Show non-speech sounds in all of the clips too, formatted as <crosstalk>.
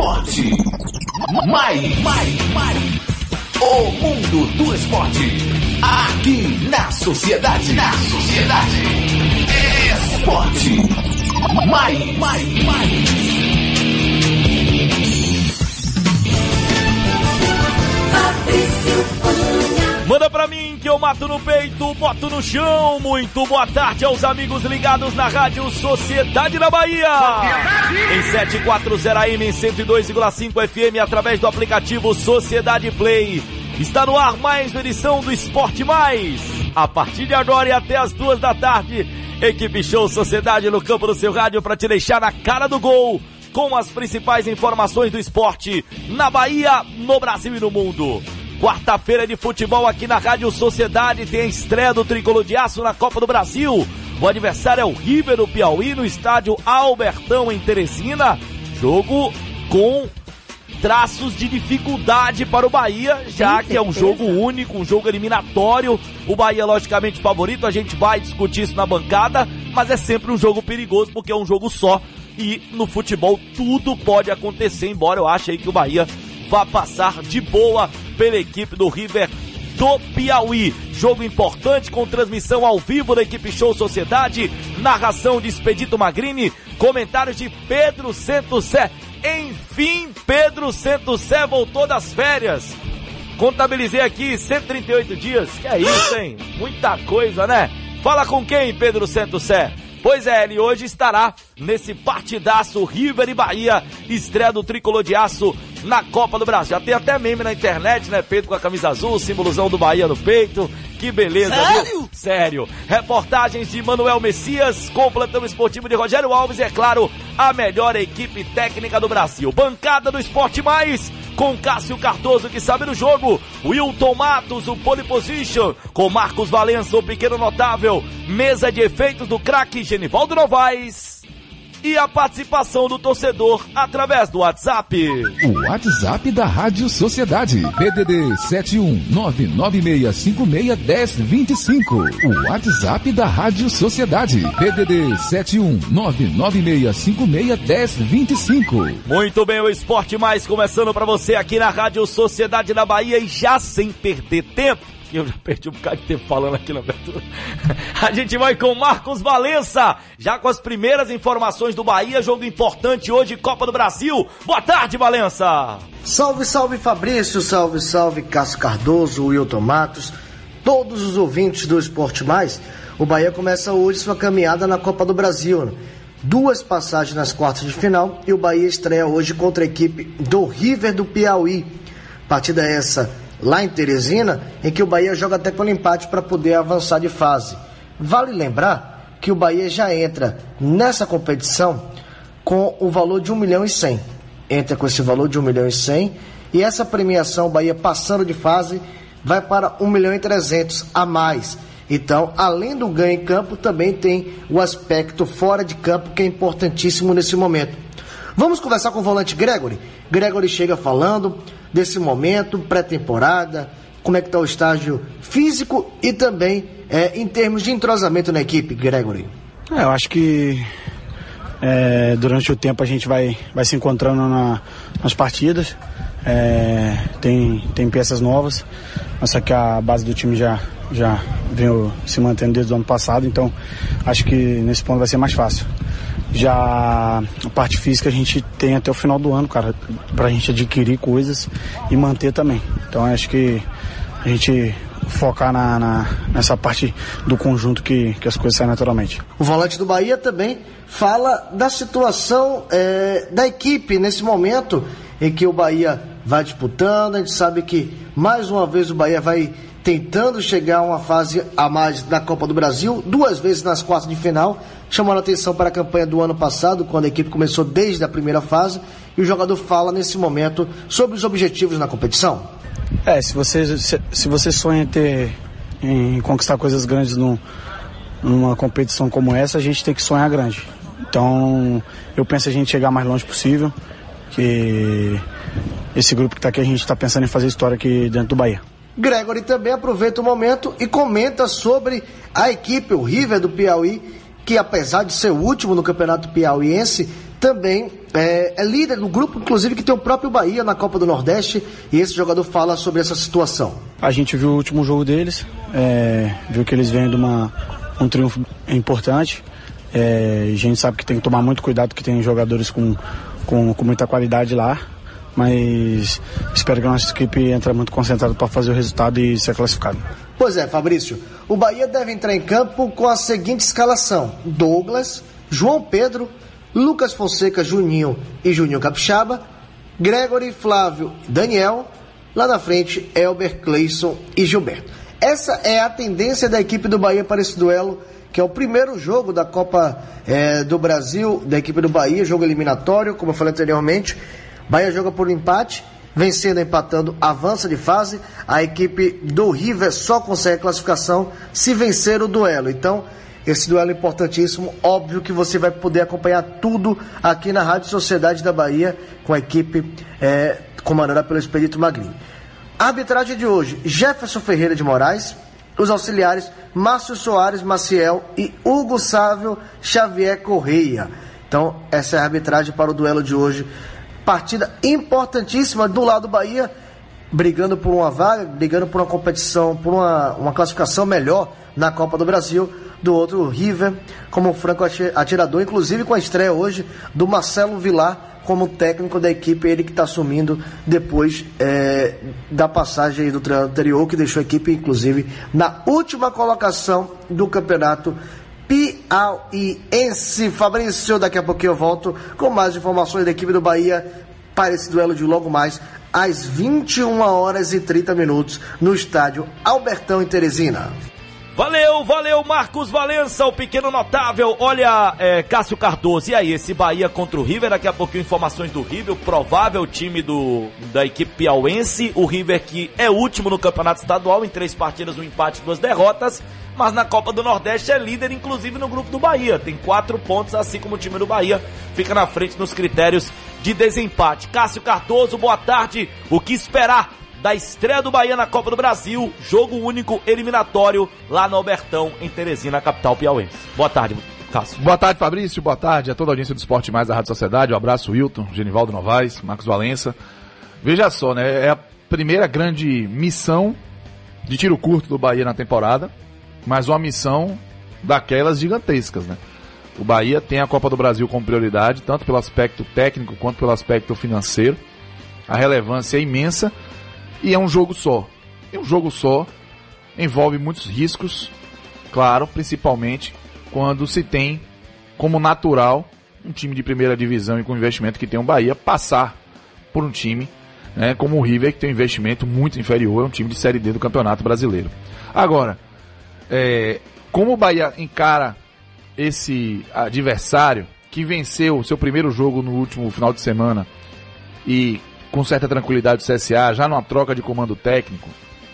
esporte. Mais, mais, mais. O mundo do esporte. Aqui na sociedade. Na sociedade. Esporte. Mais, mais, mais. Manda pra mim que eu mato no peito, boto no chão. Muito boa tarde aos amigos ligados na Rádio Sociedade da Bahia. Em 740 AM, em 102,5 FM, através do aplicativo Sociedade Play. Está no ar mais uma edição do Esporte Mais. A partir de agora e até as duas da tarde, equipe Show Sociedade no campo do seu rádio para te deixar na cara do gol com as principais informações do esporte na Bahia, no Brasil e no mundo. Quarta-feira de futebol aqui na Rádio Sociedade tem a estreia do Tricolor de Aço na Copa do Brasil. O adversário é o River do Piauí no estádio Albertão em Teresina. Jogo com traços de dificuldade para o Bahia, já que é um jogo único, um jogo eliminatório. O Bahia, logicamente, favorito, a gente vai discutir isso na bancada, mas é sempre um jogo perigoso porque é um jogo só. E no futebol tudo pode acontecer, embora eu ache aí que o Bahia vá passar de boa pela equipe do River do Piauí. Jogo importante com transmissão ao vivo da equipe Show Sociedade, narração de Expedito Magrini, comentários de Pedro Centosé. Enfim, Pedro Centosé voltou das férias. Contabilizei aqui 138 dias. Que é isso, hein? Muita coisa, né? Fala com quem, Pedro Centosé? Pois é, ele hoje estará nesse partidaço River e Bahia, estreia do Tricolor de Aço na Copa do Brasil. Já tem até meme na internet, né? Peito com a camisa azul, símbolozão do Bahia no peito. Que beleza, Sério? viu? Sério. Reportagens de Manuel Messias, completão esportivo de Rogério Alves e, é claro, a melhor equipe técnica do Brasil. Bancada do Esporte Mais, com Cássio Cardoso, que sabe do jogo, Wilton Matos, o pole position, com Marcos Valença, o pequeno notável, mesa de efeitos do craque Genivaldo Novaes e a participação do torcedor através do WhatsApp. O WhatsApp da Rádio Sociedade. PDD 71996561025. O WhatsApp da Rádio Sociedade. PDD 71996561025. Muito bem, o Esporte Mais começando para você aqui na Rádio Sociedade da Bahia e já sem perder tempo. Que Eu já perdi um bocado de tempo falando aqui na abertura. <laughs> A gente vai com Marcos Valença, já com as primeiras informações do Bahia, jogo importante hoje, Copa do Brasil. Boa tarde, Valença! Salve, salve Fabrício, salve, salve Cássio Cardoso, Wilton Matos, todos os ouvintes do Esporte Mais. O Bahia começa hoje sua caminhada na Copa do Brasil. né? Duas passagens nas quartas de final e o Bahia estreia hoje contra a equipe do River do Piauí. Partida essa lá em Teresina, em que o Bahia joga até pelo empate para poder avançar de fase. Vale lembrar que o Bahia já entra nessa competição com o valor de 1 milhão e 100. Entra com esse valor de 1 milhão e 100 e essa premiação, o Bahia passando de fase, vai para 1 milhão e 300 a mais. Então, além do ganho em campo, também tem o aspecto fora de campo que é importantíssimo nesse momento. Vamos conversar com o volante Gregory. Gregory chega falando desse momento, pré-temporada, como é que está o estágio físico e também é, em termos de entrosamento na equipe, Gregory. É, eu acho que é, durante o tempo a gente vai, vai se encontrando na- nas partidas. É, tem, tem peças novas, mas só que a base do time já, já veio se mantendo desde o ano passado, então acho que nesse ponto vai ser mais fácil. Já a parte física a gente tem até o final do ano, cara, pra gente adquirir coisas e manter também. Então acho que a gente focar na, na- nessa parte do conjunto que, que as coisas saem naturalmente. O volante do Bahia também fala da situação é, da equipe nesse momento em que o Bahia vai disputando. A gente sabe que mais uma vez o Bahia vai tentando chegar a uma fase a mais da Copa do Brasil, duas vezes nas quartas de final, chamando a atenção para a campanha do ano passado, quando a equipe começou desde a primeira fase, e o jogador fala nesse momento sobre os objetivos na competição. É, se você, se, se você sonha em ter, em conquistar coisas grandes num- numa competição como essa, a gente tem que sonhar grande. Então, eu penso a gente chegar mais longe possível, que esse grupo que está aqui, a gente está pensando em fazer história aqui dentro do Bahia. Gregory também aproveita o momento e comenta sobre a equipe, o River do Piauí, que apesar de ser o último no campeonato piauiense, também é, é, líder do grupo, inclusive que tem o próprio Bahia na Copa do Nordeste, e esse jogador fala sobre essa situação. A gente viu o último jogo deles, é, viu que eles vêm de uma, um triunfo importante. É, a gente sabe que tem que tomar muito cuidado, que tem jogadores com, com, com muita qualidade lá, mas espero que a nossa equipe entre muito concentrada para fazer o resultado e ser classificado. Pois é, Fabrício. O Bahia deve entrar em campo com a seguinte escalação: Douglas, João Pedro, Lucas Fonseca, Juninho e Juninho Capixaba, Gregory, Flávio, Daniel, lá na frente Elber, Cleison e Gilberto. Essa é a tendência da equipe do Bahia para esse duelo, que é o primeiro jogo da Copa é, do Brasil, da equipe do Bahia, jogo eliminatório, como eu falei anteriormente. Bahia joga por empate, vencendo, empatando, avança de fase. A equipe do River só consegue classificação se vencer o duelo. Então, esse duelo é importantíssimo. Óbvio que você vai poder acompanhar tudo aqui na Rádio Sociedade da Bahia com a equipe é, comandada pelo Expedito Magrini. Arbitragem de hoje: Jefferson Ferreira de Moraes, os auxiliares Márcio Soares Maciel e Hugo Sávio Xavier Correia. Então, essa é a arbitragem para o duelo de hoje. Partida importantíssima do lado do Bahia, brigando por uma vaga, brigando por uma competição, por uma, uma classificação melhor na Copa do Brasil do outro River como franco atirador, inclusive com a estreia hoje do Marcelo Vilar como técnico da equipe, ele que está assumindo depois é, da passagem do treinador anterior, que deixou a equipe, inclusive, na última colocação do campeonato piauiense. Fabrício, daqui a pouquinho eu volto com mais informações da equipe do Bahia para esse duelo de logo mais às 21 horas e 30 minutos no estádio Albertão em Teresina. Valeu, valeu, Marcos Valença, o pequeno notável. Olha, é, Cássio Cardoso, e aí, esse Bahia contra o River, daqui a pouquinho informações do River, o provável time do, da equipe piauense, o River que é último no campeonato estadual, em três partidas, um empate duas derrotas, mas na Copa do Nordeste é líder, inclusive no grupo do Bahia, tem quatro pontos, assim como o time do Bahia fica na frente nos critérios de desempate. Cássio Cardoso, boa tarde, o que esperar da estreia do Bahia na Copa do Brasil, jogo único eliminatório lá no Albertão, em Teresina, capital piauense. Boa tarde, Cássio. Boa tarde, Fabrício. Boa tarde a toda a audiência do Esporte Mais da Rádio Sociedade. Um abraço, Wilton, Genivaldo Novaes, Marcos Valença. Veja só, né? É a primeira grande missão de tiro curto do Bahia na temporada, mas uma missão daquelas gigantescas, né? O Bahia tem a Copa do Brasil como prioridade, tanto pelo aspecto técnico quanto pelo aspecto financeiro. A relevância é imensa e é um jogo só. E um jogo só envolve muitos riscos, claro, principalmente quando se tem como natural um time de primeira divisão e com investimento que tem o Bahia passar por um time né, como o River, que tem um investimento muito inferior, é um time de Série D do Campeonato Brasileiro. Agora, é, como o Bahia encara esse adversário que venceu o seu primeiro jogo no último final de semana e com certa tranquilidade o CSA, já numa troca de comando técnico,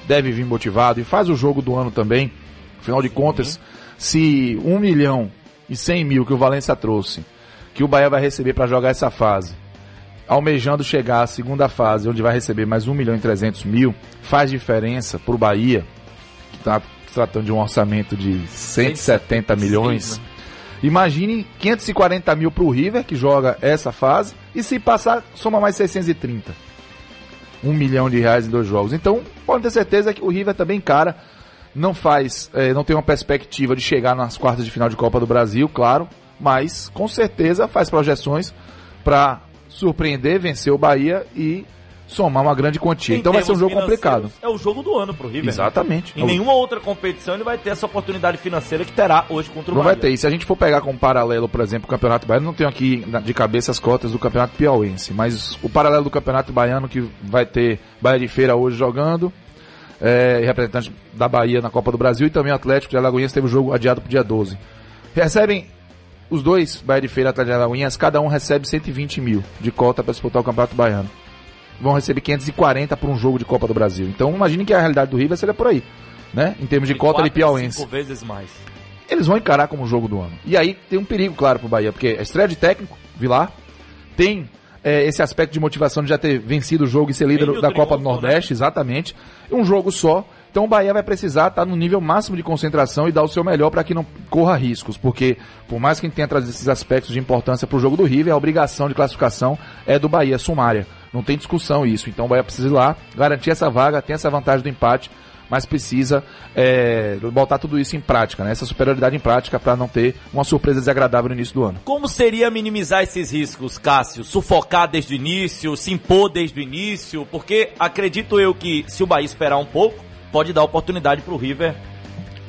deve vir motivado e faz o jogo do ano também. Afinal de contas, se 1 milhão e 100 mil que o Valência trouxe, que o Bahia vai receber para jogar essa fase, almejando chegar à segunda fase, onde vai receber mais 1 milhão e 300 mil, faz diferença para o Bahia, que está tratando de um orçamento de 170 milhões. Imagine 540 mil para o River, que joga essa fase, e se passar, soma mais 630. Um milhão de reais em dois jogos. Então, pode ter certeza que o River também cara, não faz, é, não tem uma perspectiva de chegar nas quartas de final de Copa do Brasil, claro, mas com certeza faz projeções para surpreender, vencer o Bahia e somar uma grande quantia. Em então vai ser um jogo complicado. É o jogo do ano pro River. Exatamente. Em nenhuma outra competição ele vai ter essa oportunidade financeira que terá hoje contra o Não Bahia. vai ter. E se a gente for pegar como paralelo, por exemplo, o Campeonato Baiano, não tenho aqui de cabeça as cotas do Campeonato Piauense, mas o paralelo do Campeonato Baiano que vai ter Bahia de Feira hoje jogando, é, representante da Bahia na Copa do Brasil e também o Atlético de Alagoinhas teve o jogo adiado para o dia 12. Recebem os dois, Bahia de Feira e Atlético de Alagoinhas, cada um recebe 120 mil de cota para disputar o Campeonato Baiano vão receber 540 por um jogo de Copa do Brasil. Então imagine que a realidade do River seria por aí, né? Em termos de cota de piauense. Cinco vezes mais. Eles vão encarar como jogo do ano. E aí tem um perigo, claro, pro Bahia, porque a estreia de técnico, Vilar, tem é, esse aspecto de motivação de já ter vencido o jogo e ser líder da Copa do né? Nordeste, né? exatamente. Um jogo só. Então o Bahia vai precisar estar no nível máximo de concentração e dar o seu melhor para que não corra riscos, porque por mais que tenha trazido esses aspectos de importância para o jogo do River, a obrigação de classificação é do Bahia, sumária. Não tem discussão isso. Então o Bahia precisa ir lá, garantir essa vaga, tem essa vantagem do empate, mas precisa é, botar tudo isso em prática, né? essa superioridade em prática para não ter uma surpresa desagradável no início do ano. Como seria minimizar esses riscos, Cássio? Sufocar desde o início, se impor desde o início? Porque acredito eu que se o Bahia esperar um pouco, pode dar oportunidade para o River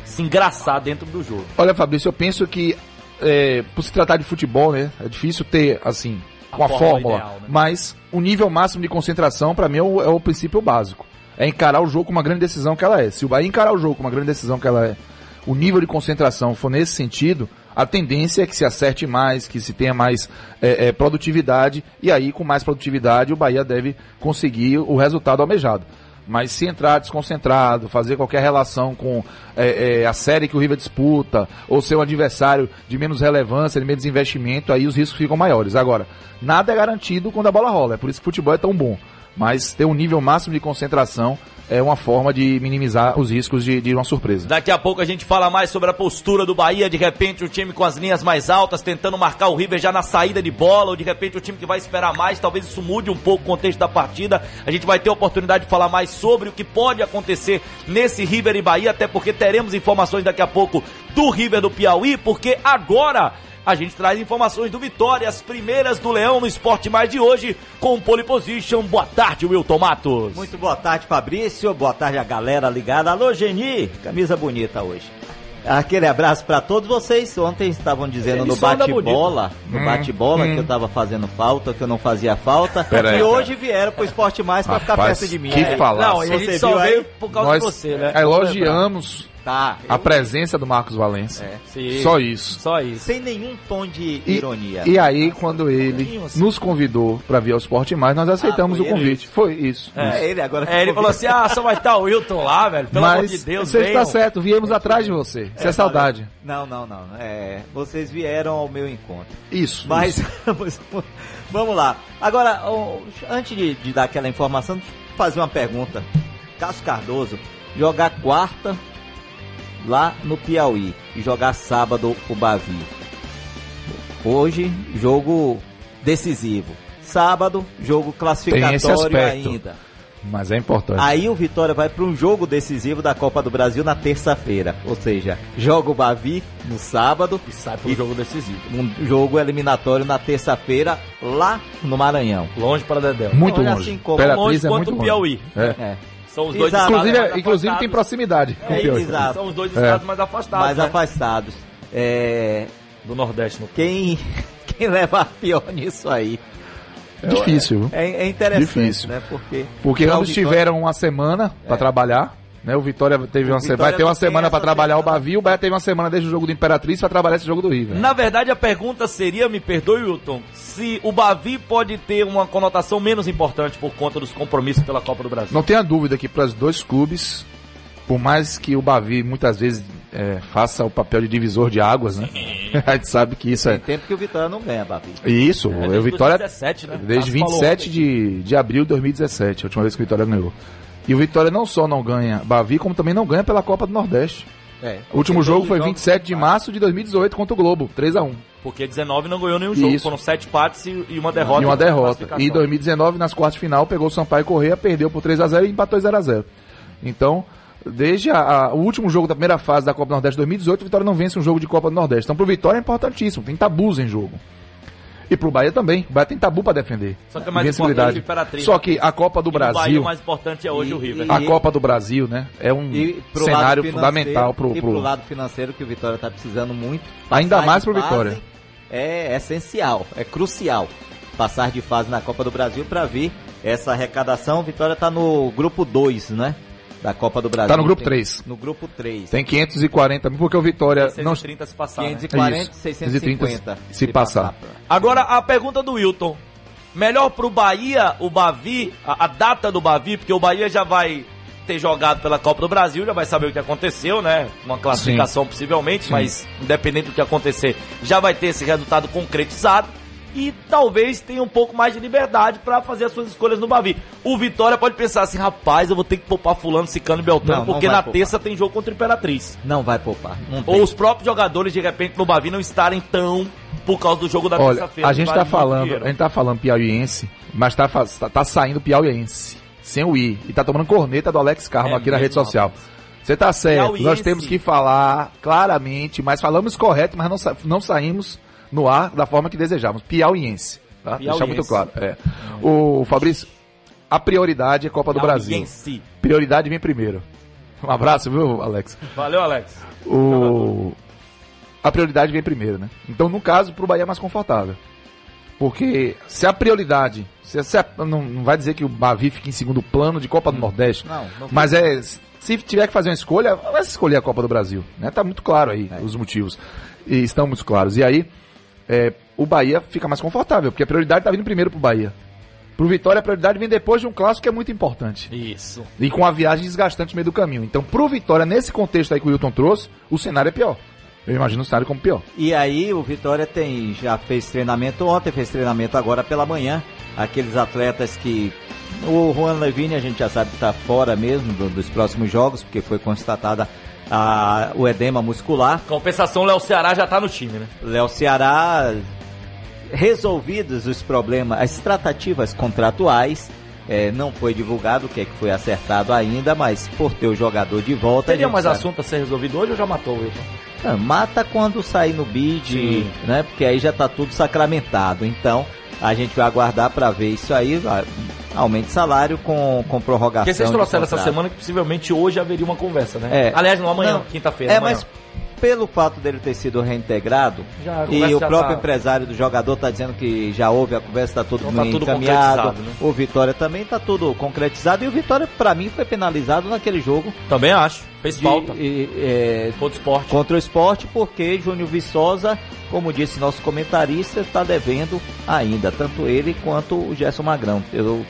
se engraçar dentro do jogo. Olha, Fabrício, eu penso que é, por se tratar de futebol, né, é difícil ter assim uma fórmula, fórmula ideal, né? mas o nível máximo de concentração para mim é o, é o princípio básico é encarar o jogo com uma grande decisão que ela é. Se o Bahia encarar o jogo com uma grande decisão que ela é, o nível de concentração for nesse sentido, a tendência é que se acerte mais, que se tenha mais é, é, produtividade, e aí com mais produtividade o Bahia deve conseguir o resultado almejado. Mas se entrar desconcentrado, fazer qualquer relação com é, é, a série que o River disputa, ou ser um adversário de menos relevância, de menos investimento, aí os riscos ficam maiores. Agora, nada é garantido quando a bola rola, é por isso que o futebol é tão bom mas ter um nível máximo de concentração é uma forma de minimizar os riscos de, de, uma surpresa. Daqui a pouco a gente fala mais sobre a postura do Bahia, de repente o time com as linhas mais altas, tentando marcar o River já na saída de bola, ou de repente o time que vai esperar mais, talvez isso mude um pouco o contexto da partida. A gente vai ter a oportunidade de falar mais sobre o que pode acontecer nesse River e Bahia, até porque teremos informações daqui a pouco do River do Piauí, porque agora a gente traz informações do Vitória, as primeiras do Leão no Esporte Mais de hoje, com o Pole Position. Boa tarde, Wilton Matos. Muito boa tarde, Fabrício. Boa tarde a galera ligada. Alô, Geni, camisa bonita hoje. Aquele abraço para todos vocês. Ontem estavam dizendo no bate-bola, no hum, bate-bola hum. que eu tava fazendo falta, que eu não fazia falta. Pera e aí, hoje cara. vieram pro Esporte Mais para ficar perto de mim. Que é. falar. Não, a gente só veio por causa Nós de você, né? Elogiamos Tá. A presença do Marcos Valença. É. Só isso. Só isso. Sem nenhum tom de e, ironia. E aí, quando ele assim. nos convidou para vir ao Esporte Mais, nós aceitamos ah, o convite. Isso. Foi isso. É, isso. ele agora. É, ele falou assim: ah, só vai estar o Wilton lá, velho. Pelo Mas, amor de Deus, Você está certo, viemos atrás de você. Isso é, é saudade. Não, não, não. É, vocês vieram ao meu encontro. Isso. Mas isso. <laughs> vamos lá. Agora, antes de, de dar aquela informação, fazer uma pergunta. Cássio Cardoso jogar quarta lá no Piauí e jogar sábado o Bavi. Hoje, jogo decisivo. Sábado, jogo classificatório ainda. Mas é importante. Aí o Vitória vai para um jogo decisivo da Copa do Brasil na terça-feira. Ou seja, joga o Bavi no sábado. E sai para um jogo decisivo. Um jogo eliminatório na terça-feira lá no Maranhão. Longe para Dedéu. Muito longe. Assim como longe é quanto o Piauí. É. é. São os dois exato. Inclusive, inclusive tem proximidade. É, exato. São os dois é. estados mais afastados. Mais né? afastados. É... Do Nordeste, no Quem, <laughs> quem leva a pior nisso aí? Difícil. É, é interessante, Difícil. né? Porque, Porque ambos tiveram uma semana para é. trabalhar. Né, o Vitória teve o uma Vitória vai ter uma semana para trabalhar semana. o Bavi, o Bahia teve uma semana desde o jogo do Imperatriz para trabalhar esse jogo do River. Na verdade, a pergunta seria, me perdoe, Wilton, se o Bavi pode ter uma conotação menos importante por conta dos compromissos pela Copa do Brasil. Não tenha dúvida que para os dois clubes, por mais que o Bavi muitas vezes é, faça o papel de divisor de águas, né? <laughs> a gente sabe que isso é. Tem tempo que o Vitória não ganha, Bavi. Isso, é, o Vitória. 2017, né? Desde 27 de, de abril de 2017, a última vez que o Vitória ganhou. E o Vitória não só não ganha Bavi, como também não ganha pela Copa do Nordeste. É, o último jogo foi 27 de março de 2018 contra o Globo, 3 a 1 Porque 19 não ganhou nenhum jogo, Isso. foram 7 partes e uma derrota. E uma derrota. E 2019, nas quartas de final, pegou o Sampaio Correia, perdeu por 3 a 0 e empatou 0 a 0 Então, desde a, a, o último jogo da primeira fase da Copa do Nordeste 2018, o Vitória não vence um jogo de Copa do Nordeste. Então, pro Vitória é importantíssimo, tem tabus em jogo. E pro Bahia também. O Bahia tem tabu para defender. Só que é mais importante Só que a Copa do Brasil. O Bahia, o mais importante é hoje e, o River. A Copa do Brasil, né? É um cenário fundamental pro, pro... E pro lado financeiro que o Vitória tá precisando muito. Ainda mais pro Vitória. É essencial, é crucial passar de fase na Copa do Brasil para ver essa arrecadação. Vitória tá no grupo 2, né? Da Copa do Brasil. Tá no grupo 3. No grupo 3. Tem 540 mil, porque o Vitória... 630 não... se passar, 540 né? 650 se, se passar. passar. Agora, a pergunta do Wilton. Melhor pro Bahia, o Bavi, a, a, data do Bavi, porque o Bahia já vai ter jogado pela Copa do Brasil, já vai saber o que aconteceu, né? Uma classificação Sim. possivelmente, Sim. mas independente do que acontecer, já vai ter esse resultado concretizado. E talvez tenha um pouco mais de liberdade pra fazer as suas escolhas no Bavi. O Vitória pode pensar assim, rapaz, eu vou ter que poupar fulano, cicano e beltrano, porque na poupar. terça tem jogo contra o Imperatriz. Não vai poupar. Não tem. Ou os próprios jogadores, de repente, no Bavi não estarem tão por causa do jogo da Olha, terça-feira. a gente tá falando, a gente tá falando piauiense, mas tá, tá, tá saindo piauiense, sem o I, e tá tomando corneta do Alex Carmo É aqui na rede social. Você tá certo, nós Piauiense. temos que falar claramente, mas falamos correto, mas não, sa- não saímos no ar da forma que desejávamos. Piauiense, tá? Deixar Piauiense. muito claro. É. O Fabrício, a prioridade é Copa do Brasil. Piauiense. Prioridade vem primeiro. Um abraço, viu, Alex? Valeu, Alex. o... a prioridade vem primeiro, né? Então, no caso, pro Bahia é mais confortável. Porque se a prioridade. Se, se a- não, não vai dizer que o Bavi fica em segundo plano de Copa do Nordeste. Não, não mas é. Se tiver que fazer uma escolha, vai escolher a Copa do Brasil. Né? Tá muito claro aí os motivos. E estão muito claros. E aí, é, o Bahia fica mais confortável, porque a prioridade tá vindo primeiro pro Bahia. Pro Vitória, a prioridade vem depois de um clássico que é muito importante. Isso. E com a viagem desgastante no meio do caminho. Então, pro Vitória, nesse contexto aí que o Wilton trouxe, o cenário é pior. Eu imagino o cenário como pior. E aí o Vitória tem já fez treinamento ontem, fez treinamento agora pela manhã. Aqueles atletas que o Juan Levine a gente já sabe que está fora mesmo do- dos próximos jogos, porque foi constatada a, o edema muscular. Compensação, Léo Ceará já tá no time, né? Léo Ceará resolvidos os problemas, as tratativas contratuais. eh, não foi divulgado o que, é que foi acertado ainda, mas por ter o jogador de volta. Teria mais sabe- assunto a ser resolvido hoje ou já matou o Wilton? ah, Mata quando sair no bid, Sim. né? Porque aí já tá tudo sacramentado. Então, a gente vai aguardar para ver isso aí. Aumento de salário com, com prorrogação. Porque vocês trouxeram essa semana que possivelmente hoje haveria uma conversa, né? É. Aliás, não amanhã, quinta-feira. É, amanhã. mas pelo fato dele ter sido reintegrado Já, e o próprio tá- empresário do jogador tá dizendo que já houve a conversa, tá tudo Então tá tudo encaminhado. né? O Vitória também tá tudo concretizado e o Vitória para mim foi penalizado naquele jogo Também acho. Fez de, falta. e- é, Contra o esporte. contra o esporte, porque Júnior Viçosa, como disse nosso comentarista, está devendo ainda, tanto ele quanto o Gerson Magrão. Eu.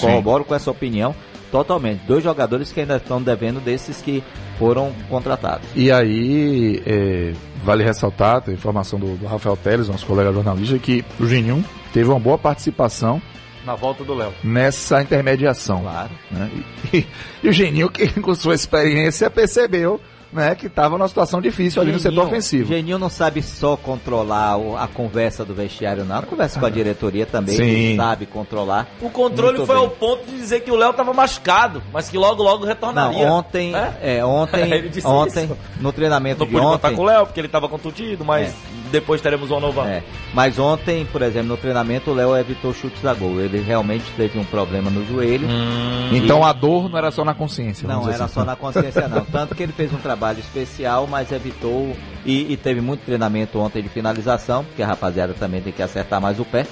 Corroboro com essa opinião totalmente. Dois jogadores que ainda estão devendo desses que foram contratados. E aí, é, vale ressaltar, tem informação do, do Rafael Teles, nosso colega jornalista, que o Geninho teve uma boa participação Na volta do Léo. nessa intermediação. Claro. né? E, <laughs> e o Geninho, que com sua experiência, percebeu né, que estava numa situação difícil ali no setor ofensivo. Geninho não sabe só controlar a conversa do vestiário, não. A conversa com a diretoria também Sim. ele sabe controlar. O controle foi bem. ao ponto de dizer que o Léo tava machucado, mas que logo, logo Não, retornaria. ontem, É? é, ontem, <laughs> Ele disse ontem, isso. no treinamento Não de pude contar ontem, com o Léo, porque ele tava contundido, mas É. depois teremos uma nova. É, mas ontem, por exemplo, no treinamento, o Léo evitou chutes a gol. Ele realmente teve um problema no joelho. Hum, Então a dor não era só na consciência. Não, era assim. só na <laughs> consciência não. Tanto que ele fez um trabalho especial, mas evitou e, e teve muito treinamento ontem de finalização, porque a rapaziada também tem que acertar mais o pé.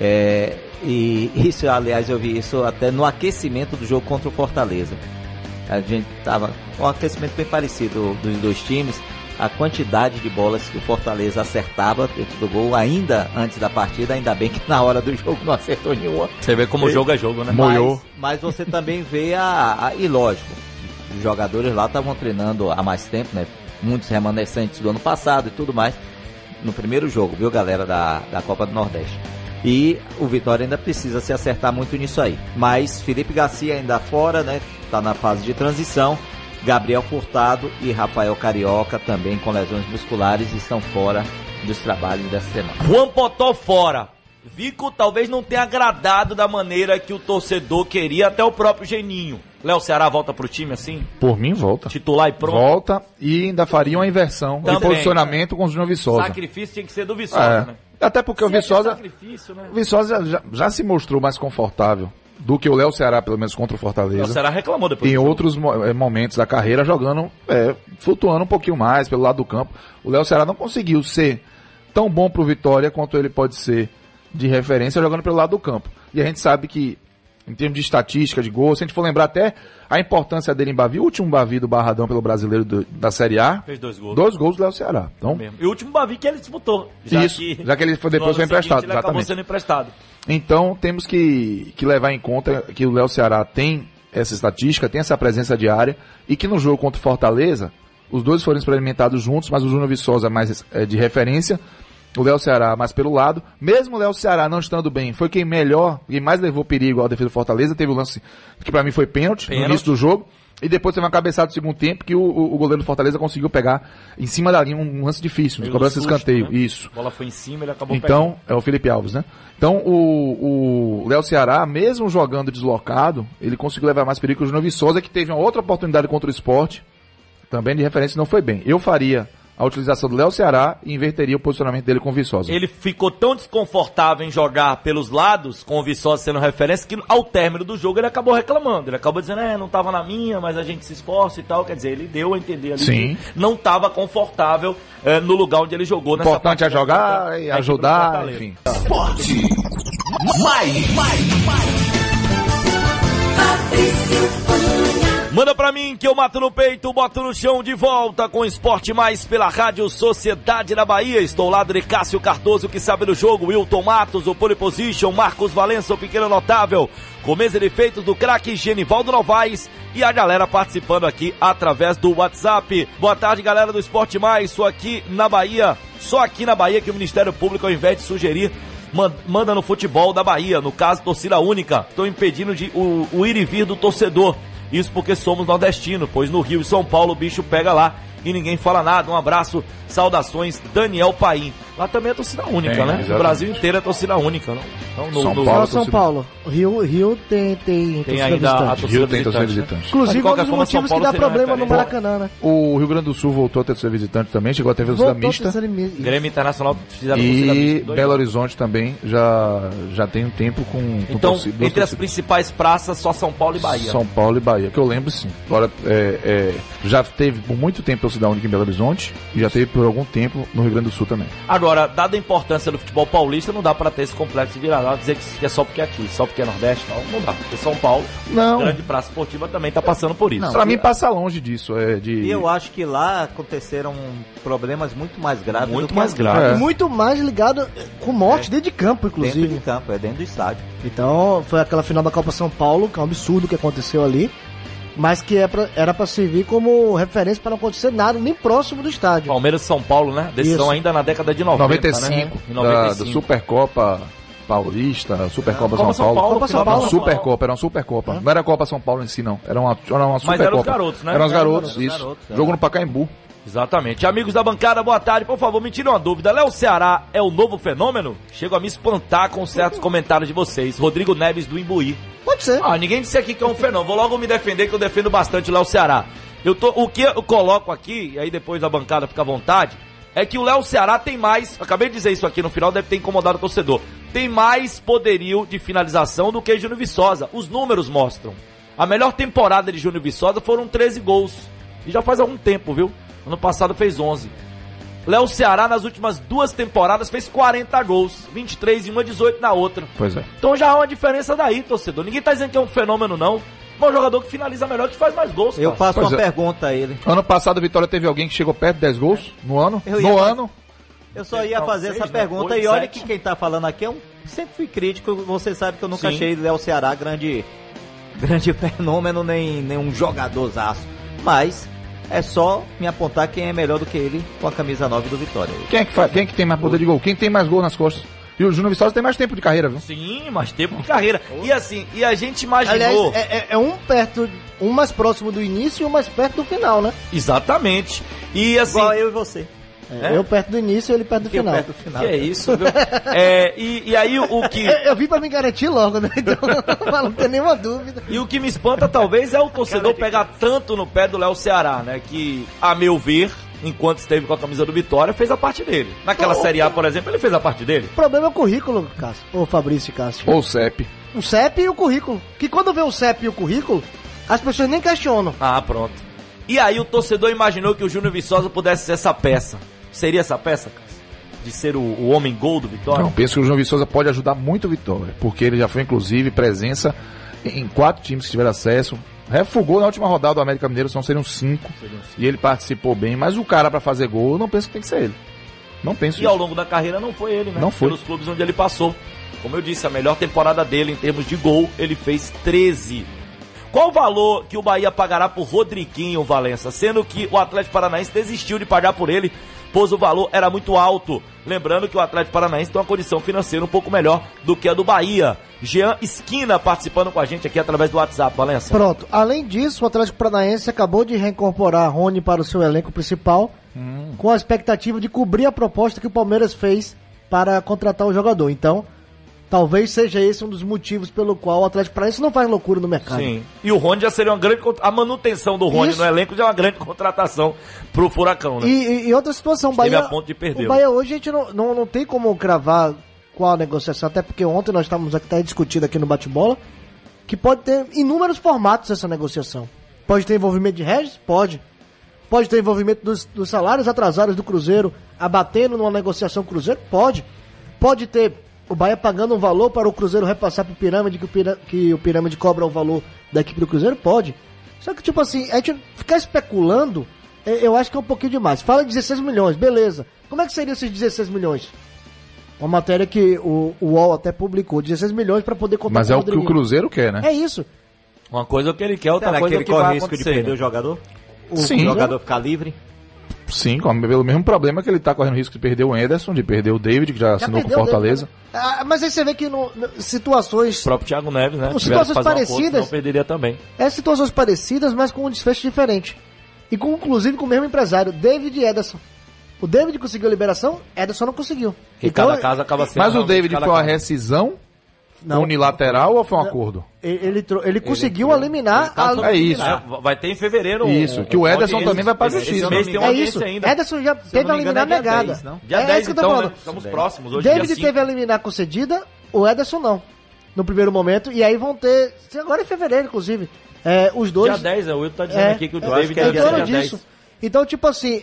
É, e <laughs> isso, aliás, eu vi isso até no aquecimento do jogo contra o Fortaleza. A gente tava com um aquecimento bem parecido dos dois times. A quantidade de bolas que o Fortaleza acertava dentro do gol ainda antes da partida, ainda bem que na hora do jogo não acertou nenhuma. Você vê como o jogo é jogo, né? Mas, mas você também vê a, a- E lógico, os jogadores lá estavam treinando há mais tempo, né? Muitos remanescentes do ano passado e tudo mais. No primeiro jogo, viu, galera da, da Copa do Nordeste. E o Vitória ainda precisa se acertar muito nisso aí. Mas Felipe Garcia ainda fora, né? Tá na fase de transição. Gabriel Furtado e Rafael Carioca também com lesões musculares estão fora dos trabalhos dessa semana. Juan Potó fora. Vico talvez não tenha agradado da maneira que o torcedor queria, até o próprio Geninho. Léo Ceará volta pro time assim? Por mim, volta. Titular e pronto? Volta e ainda faria uma inversão de posicionamento com o Júnior Viçosa. Sacrifício tinha que ser do Viçosa, É. né? Até porque o Se é Viçosa, sacrifício, né? o Viçosa já, já se mostrou mais confortável do que o Léo Ceará, pelo menos contra o O Fortaleza. Ceará reclamou depois. em outros mo- eh, momentos da carreira jogando, é, flutuando um pouquinho mais pelo lado do campo. O Léo Ceará não conseguiu ser tão bom pro Vitória quanto ele pode ser de referência jogando pelo lado do campo. E a gente sabe que, em termos de estatística, de gol, se a gente for lembrar até a importância dele em Bavi, o último Bavi do Barradão pelo brasileiro do- da Série A, Fez dois gols. dois gols do Léo Ceará. Então, mesmo. E o último Bavi que ele disputou. Isso, já que ele foi- depois foi emprestado, seguinte ele acabou exatamente. sendo emprestado. Então temos que, que levar em conta que o Léo Ceará tem essa estatística, tem essa presença diária e que no jogo contra o Fortaleza, os dois foram experimentados juntos, mas o Júnior Viçosa é mais eh, de referência o Léo Ceará mais pelo lado. Mesmo o Léo Ceará não estando bem, foi quem melhor e mais levou perigo à defesa do Fortaleza. Teve o lance que para mim foi pênalti, pênalti, no início do jogo. E depois teve uma cabeçada do segundo tempo que o, o, o, goleiro do Fortaleza conseguiu pegar em cima da linha um, lance difícil, de cobrança de escanteio. Né? Isso. A bola foi em cima, ele acabou Então, pegando. é o Felipe Alves, né? Então, o Léo Ceará, mesmo jogando deslocado, ele conseguiu levar mais perigo que o Júnior Viçosa, que teve uma outra oportunidade contra o esporte, também de referência não foi bem. Eu faria a utilização do Léo Ceará e inverteria o posicionamento dele com o Viçosa. Ele ficou tão desconfortável em jogar pelos lados, com o Viçosa sendo referência, que ao término do jogo ele acabou reclamando. Ele acabou dizendo, é, não estava na minha, mas a gente se esforça e tal. Quer dizer, ele deu a entender ali Sim. que não estava confortável é, no lugar onde ele jogou. Nessa Importante é jogar e ajudar, enfim. Esporte. Mais, mais, mais. Manda pra mim que eu mato no peito, boto no chão de volta com Esporte Mais pela Rádio Sociedade da Bahia. Estou lá de Cássio Cardoso que sabe do jogo, Wilton Matos, o Pole Position, Marcos Valença, o Pequeno Notável, com de feitos do craque Genivaldo Novaes e a galera participando aqui através do WhatsApp. Boa tarde, galera do Esporte Mais, sou aqui na Bahia, só aqui na Bahia que o Ministério Público, ao invés de sugerir manda no futebol da Bahia, no caso torcida única. Estou impedindo de, o, o ir e vir do torcedor. Isso porque somos nordestinos, pois no Rio e São Paulo o bicho pega lá e ninguém fala nada. Um abraço, saudações, Daniel Paim. Lá também é torcida única, é, né? Exatamente. O Brasil inteiro é torcida única, não? Então, no, São no, Paulo. São Paulo. Rio, Rio tem, tem, tem ainda a torcida Rio tem torcida visitante. Né? Inclusive, um dos motivos que dá problema no Maracanã, né? O Rio Grande do Sul voltou a ter torcida visitante também, chegou a ter torcida mista. Grêmio Internacional fizeram E Belo Horizonte também já, já tem um tempo com, com Então, torcida, entre as principais praças, só São Paulo e Bahia. São Paulo e Bahia, que eu lembro sim. Agora, é, é, já teve por muito tempo torcida única em Belo Horizonte e já teve por algum tempo no Rio Grande do Sul também. Agora, dada a importância do futebol paulista, não dá para ter esse complexo de virar dizer que é só porque é aqui, só porque é Nordeste, não, não dá. Porque São Paulo, não. grande praça esportiva, também tá passando por isso. Para mim passa longe disso, é de Eu acho que lá aconteceram problemas muito mais graves muito mais graves. É. Muito mais ligado com morte é. dentro de campo, inclusive. Dentro de campo, é dentro do estádio. Então, foi aquela final da Copa São Paulo, que é um absurdo que aconteceu ali mas que é pra, era para servir como referência para não acontecer nada nem próximo do estádio. Palmeiras e São Paulo, né? Decisão Isso. ainda na década de 90, 95, né? 95. Da, da Supercopa Paulista, Supercopa São, São Paulo. Copa São Paulo. Supercopa, era uma Supercopa. É? Não era a Copa São Paulo em si, não. Era uma, era uma Supercopa. Mas eram os garotos, né? Eram os garotos, isso. Garotos, é. Jogo no Pacaembu. Exatamente. Amigos da bancada, boa tarde. Por favor, me tirem uma dúvida. Léo Ceará é o novo fenômeno? Chego a me espantar com certos comentários de vocês. Rodrigo Neves do Imbuí. Pode ser. Ah, ninguém disse aqui que é um fenômeno. Vou logo me defender que eu defendo bastante o Léo Ceará. Eu tô, o que eu coloco aqui, e aí depois a bancada fica à vontade, é que o Léo Ceará tem mais. Acabei de dizer isso aqui no final, deve ter incomodado o torcedor. Tem mais poderio de finalização do que Júnior Viçosa. Os números mostram. A melhor temporada de Júnior Viçosa foram 13 gols. E já faz algum tempo, viu? Ano passado fez 11. Léo Ceará nas últimas duas temporadas fez 40 gols, 23 em uma, 18 na outra. Pois é. Então já há uma diferença daí, torcedor. Ninguém tá dizendo que é um fenômeno, não. Mas um jogador que finaliza melhor que faz mais gols. Eu faço pois uma é. pergunta a ele. Ano passado a Vitória teve alguém que chegou perto de 10 gols no ano? Eu no ano? Eu só ia fazer essa né? pergunta e olha que quem tá falando aqui é um. Sempre fui crítico, você sabe que eu nunca Sim. achei Léo Ceará grande, <laughs> grande fenômeno, nem, nem um jogadorzaço. Mas é só me apontar quem é melhor do que ele com a camisa 9 do Vitória. Quem é que, faz, quem é que tem mais poder de gol? Quem tem mais gol nas costas? E o Júnior Viçosa tem mais tempo de carreira, viu? Sim, mais tempo de carreira. E assim, e a gente imaginou. Aliás, é, é, é, um perto, um mais próximo do início e um mais perto do final, né? Exatamente. E assim. Igual eu e você. É, eu perto do início e ele perto do final. Perto do final. Que é isso, viu? <laughs> é, e, e aí o, o que. Eu, eu vim pra me garantir logo, né? Então <laughs> não tem nenhuma dúvida. E o que me espanta, talvez, é o torcedor pegar tanto no pé do Léo Ceará, né? Que, a meu ver, enquanto esteve com a camisa do Vitória, fez a parte dele. Naquela oh, Série A, por exemplo, ele fez a parte dele. O problema é o currículo, Cássio. Ou Fabrício Cássio. Ou o CEP. O CEP e o currículo. Que quando vê o CEP e o currículo, as pessoas nem questionam. Ah, pronto. E aí o torcedor imaginou que o Júnior Viçosa pudesse ser essa peça. Seria essa peça, cara? De ser o, o homem gol do Vitória? Não, penso que o João Viçosa pode ajudar muito o Vitória, porque ele já foi, inclusive, presença em quatro times que tiveram acesso. Refugou na última rodada do América Mineiro, são seriam cinco, seriam cinco. E ele participou bem, mas o cara para fazer gol, eu não penso que tem que ser ele. Não penso E isso. ao longo da carreira não foi ele, né? Não foi. Pelos clubes onde ele passou. Como eu disse, a melhor temporada dele em termos de gol, ele fez 13 qual o valor que o Bahia pagará por Rodriguinho Valença? Sendo que o Atlético Paranaense desistiu de pagar por ele pois o valor era muito alto. Lembrando que o Atlético Paranaense tem uma condição financeira um pouco melhor do que a do Bahia. Jean Esquina participando com a gente aqui através do WhatsApp, Valença. Pronto. Além disso, o Atlético Paranaense acabou de reincorporar Rony para o seu elenco principal, com a expectativa de cobrir a proposta que o Palmeiras fez para contratar o jogador. Então, talvez seja esse um dos motivos pelo qual o Atlético Paranaense não faz loucura no mercado. Sim. E o Rony já seria uma grande. A manutenção do Rony Isso. no elenco já é uma grande contratação pro Furacão, né? E, e- outra situação, o Bahia, a ponto de perder. o Bahia hoje a gente não, não, não tem como cravar qual a negociação, até porque ontem nós estávamos aqui até discutindo aqui no bate-bola, que pode ter inúmeros formatos essa negociação. Pode ter envolvimento de Regis? Pode. Pode ter envolvimento dos, dos salários atrasados do Cruzeiro, abatendo numa negociação Cruzeiro? Pode. Pode ter o Bahia pagando um valor para o Cruzeiro repassar para o Pirâmide, que o, Pira- que o Pirâmide cobra o valor da equipe do Cruzeiro? Pode. Só que, tipo assim, a gente ficar especulando, é, eu acho que é um pouquinho demais. Fala 16 milhões, beleza. Como é que seria esses 16 milhões? Uma matéria que o, o UOL até publicou, 16 milhões para poder contratar Mas é o que o. Cruzeiro quer, né? É isso. Uma coisa é o que ele quer, outra Será que coisa é ele que corre risco de perder né? o jogador? Sim. O jogador ficar livre? Sim, com- pelo mesmo problema que ele tá correndo risco de perder o Anderson, de perder o David, que já Já assinou com perdeu Fortaleza. né? Ah, mas aí você vê que no, no- situações O próprio Thiago Neves, né? Situações parecidas. senão perderia também. É situações parecidas, mas com um desfecho diferente. E com, inclusive com o mesmo empresário, David e Ederson. O David conseguiu a liberação, Ederson não conseguiu. E cada casa acaba sendo. Mas o David foi uma rescisão não, unilateral ou foi um acordo? ele, ele, tro- ele conseguiu eliminar tá a, É isso. É, vai ter em fevereiro Isso, um- que o Ederson também vai pra Esse- justiça. Esse mês tem uma É isso. ainda. Ederson já teve a me engano, liminar é dia negada. 10, não? Dia é 10 isso que eu tô então, falando. né? Estamos próximos. Hoje David teve a liminar concedida, o Ederson não. No primeiro momento, e aí vão ter. Agora em fevereiro, inclusive. É, os dois. Dia 10, é, o Wilton tá dizendo É, aqui que o eu David acho que é dia dia 10. disso. Então, tipo assim,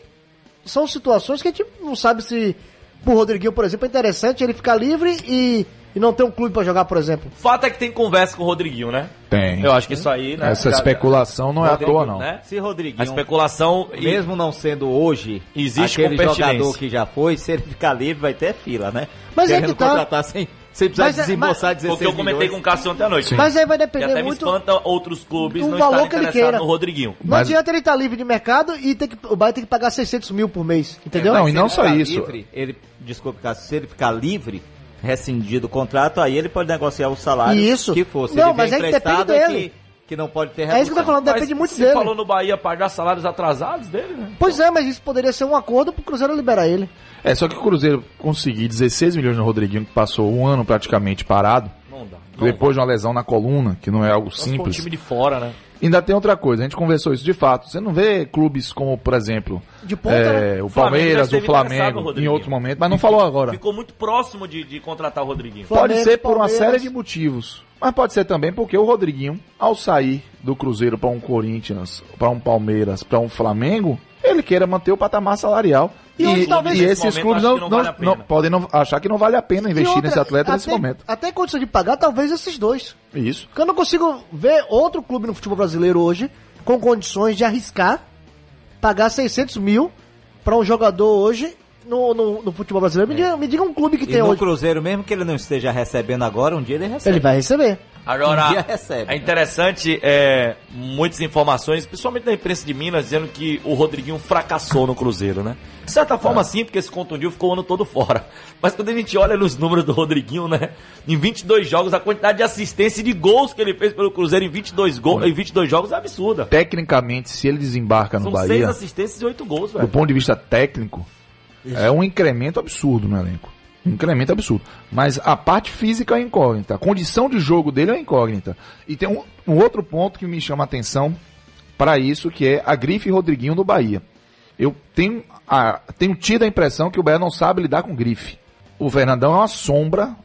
são situações que a gente não sabe se pro Rodriguinho, por exemplo, é interessante ele ficar livre e, e não ter um clube pra jogar, por exemplo. Fato é que tem conversa com o Rodriguinho, né? Tem. Eu acho que isso aí, né? Essa já- especulação não é à toa, não. né? Se A Rodriguinho, especulação. e- mesmo não sendo hoje Existe aquele jogador que já foi, se ele ficar livre vai ter fila, né? Mas é Querendo que tá. contratar sem, sem precisar Mas é- desembolsar mas- 16 Porque eu comentei milhões. com o Cássio ontem à noite. Mas aí vai depender até me muito. espanta outros clubes do não valor estarem que ele queira. no Rodriguinho. Não Mas- adianta ele estar livre de mercado e ter que, o Bahia tem que pagar 600 mil por mês, entendeu? Não, e não ele só isso. Livre, ele, desculpe, Cássio, se ele ficar livre, rescindido o contrato, aí ele pode negociar o salário Isso. que for. Se Não, ele mas vier aí depende emprestado, é dele. Que, que não pode ter É isso que eu tô falando, depende Mas muito se dele. falou no Bahia pagar salários atrasados dele, né? Pois é, mas isso poderia ser um acordo pro Cruzeiro liberar ele. É, só que o Cruzeiro conseguir 16 milhões no Rodriguinho, que passou um ano praticamente parado, Não dá. Não depois de uma lesão na coluna, que não é algo Nós simples. time de fora, né? Ainda tem outra coisa, a gente conversou isso de fato. Você não vê clubes como, por exemplo, De ponta, é, né? o Flamengo Palmeiras, o Flamengo, em outro momento, mas não falou agora. Ficou muito próximo de, de contratar o Rodriguinho. Pode Flamengo, ser por uma Palmeiras. série de motivos. Mas pode ser também porque o Rodriguinho, ao sair do Cruzeiro para um Corinthians, para um Palmeiras, para um Flamengo, ele queira manter o patamar salarial. E E, onde talvez e nesse esses momento clubes não, não vale não- podem não, achar que não vale a pena investir outra, nesse atleta nesse até- momento. Até condição de pagar, talvez esses dois. Isso. Porque eu não consigo ver outro clube no futebol brasileiro hoje com condições de arriscar pagar 600 mil para um jogador hoje no, no, no futebol brasileiro. Me, diga, me diga um clube que E tem no hoje. Cruzeiro, mesmo que ele não esteja recebendo agora, um dia ele recebe. Ele vai receber. Um Agora, dia recebe. é interessante é, muitas informações, principalmente da imprensa de Minas, dizendo que o Rodriguinho fracassou no Cruzeiro, né? De certa forma, sim, porque se contundiu, ficou o ano todo fora. Mas quando a gente olha nos números do Rodriguinho, né? Em 22 jogos, a quantidade de assistência e de gols que ele fez pelo Cruzeiro em 22, gol, em 22 jogos é absurda. Tecnicamente, se ele desembarca no São seis Bahia, assistências e oito gols, do velho. ponto de vista técnico, é um incremento absurdo no elenco. Um incremento absurdo. Mas a parte física é incógnita. A condição de jogo dele é incógnita. E tem um, um outro ponto que me chama a atenção para isso, que é a grife Rodriguinho do Bahia. Eu tenho, a, tenho tido a impressão que o Bahia não sabe lidar com grife. O Fernandão é uma sombra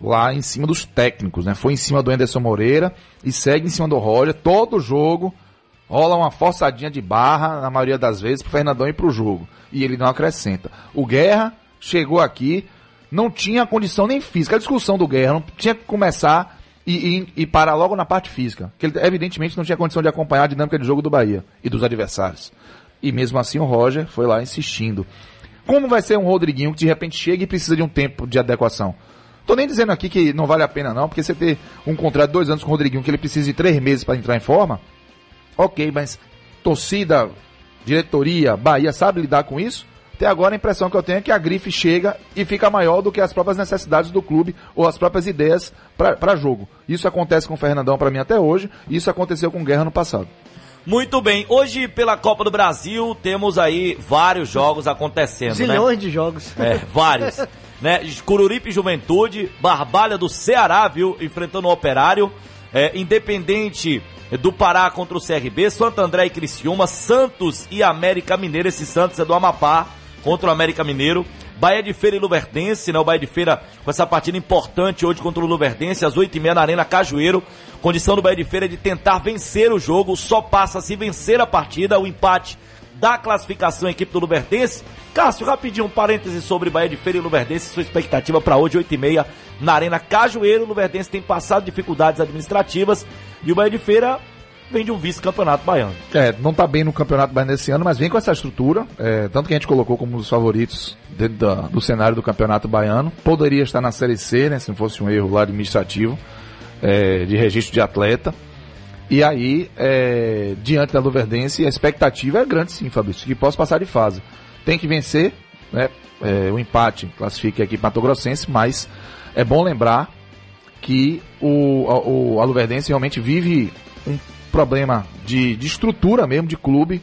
lá em cima dos técnicos, né? Foi em cima do Anderson Moreira e segue em cima do Roger. Todo jogo rola uma forçadinha de barra, na maioria das vezes, pro Fernandão ir pro jogo. E ele não acrescenta. O Guerra chegou aqui, não tinha condição nem física. A discussão do Guerra não tinha que começar e, e- e parar logo na parte física. Que ele, evidentemente, não tinha condição de acompanhar a dinâmica de jogo do Bahia e dos adversários. E mesmo assim o Roger foi lá insistindo. Como vai ser um Rodriguinho que de repente chega e precisa de um tempo de adequação? Tô nem dizendo aqui que não vale a pena não, porque você ter um contrato de dois anos com o Rodriguinho que ele precisa de três meses para entrar em forma, ok, mas torcida, diretoria, Bahia sabe lidar com isso? Até agora a impressão que eu tenho é que a grife chega e fica maior do que as próprias necessidades do clube ou as próprias ideias para jogo. Isso acontece com o Fernandão para mim até hoje, e isso aconteceu com o Guerra no passado. Muito bem, hoje pela Copa do Brasil temos aí vários jogos acontecendo, né? Zilhões de jogos. É, vários. <laughs> né? Cururipe Juventude, Barbalha do Ceará, viu? Enfrentando o Operário. É, Independente do Pará contra o CRB, Santo André e Criciúma, Santos e América Mineiro. Esse Santos é do Amapá contra o América Mineiro. Bahia de Feira e Luverdense, né? O Bahia de Feira com essa partida importante hoje contra o Luverdense, às 8h30 na Arena Cajueiro. Condição do Bahia de Feira é de tentar vencer o jogo, só passa se vencer a partida, o empate da classificação a equipe do Luverdense. Cássio, rapidinho, um parêntese sobre Bahia de Feira e Luverdense, sua expectativa para hoje, 8h30, na Arena Cajueiro. O Luverdense tem passado dificuldades administrativas e o Bahia de Feira vem de um vice-campeonato baiano. É, não tá bem no campeonato baiano esse ano, mas vem com essa estrutura, é, tanto que a gente colocou como os favoritos dentro da, do cenário do campeonato baiano. Poderia estar na Série C, né, se não fosse um erro lá administrativo, é, de registro de atleta. E aí, é, diante da Luverdense, a expectativa é grande sim, Fabrício, que possa passar de fase. Tem que vencer, né, é, o empate classifica a equipe Mato Grossense, mas é bom lembrar que o, o Aluverdense realmente vive um problema de, de estrutura mesmo, de clube.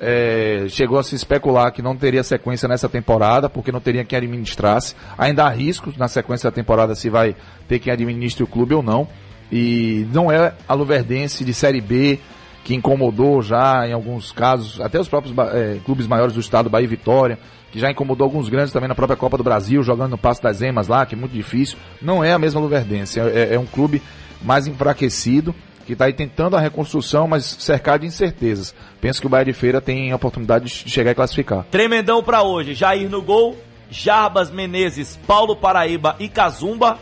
É, chegou a se especular que não teria sequência nessa temporada, porque não teria quem administrasse. Ainda há riscos na sequência da temporada se vai ter quem administre o clube ou não. E não é a Luverdense de Série B que incomodou já em alguns casos, até os próprios é, clubes maiores do estado, Bahia e Vitória, que já incomodou alguns grandes também na própria Copa do Brasil, jogando no Passo das Emas lá, que é muito difícil. Não é a mesma Luverdense, é, é um clube mais enfraquecido que está aí tentando a reconstrução, mas cercado de incertezas. Penso que o Bahia de Feira tem a oportunidade de chegar e classificar. Tremendão para hoje. Jair no gol, Jarbas Menezes, Paulo Paraíba e Cazumba.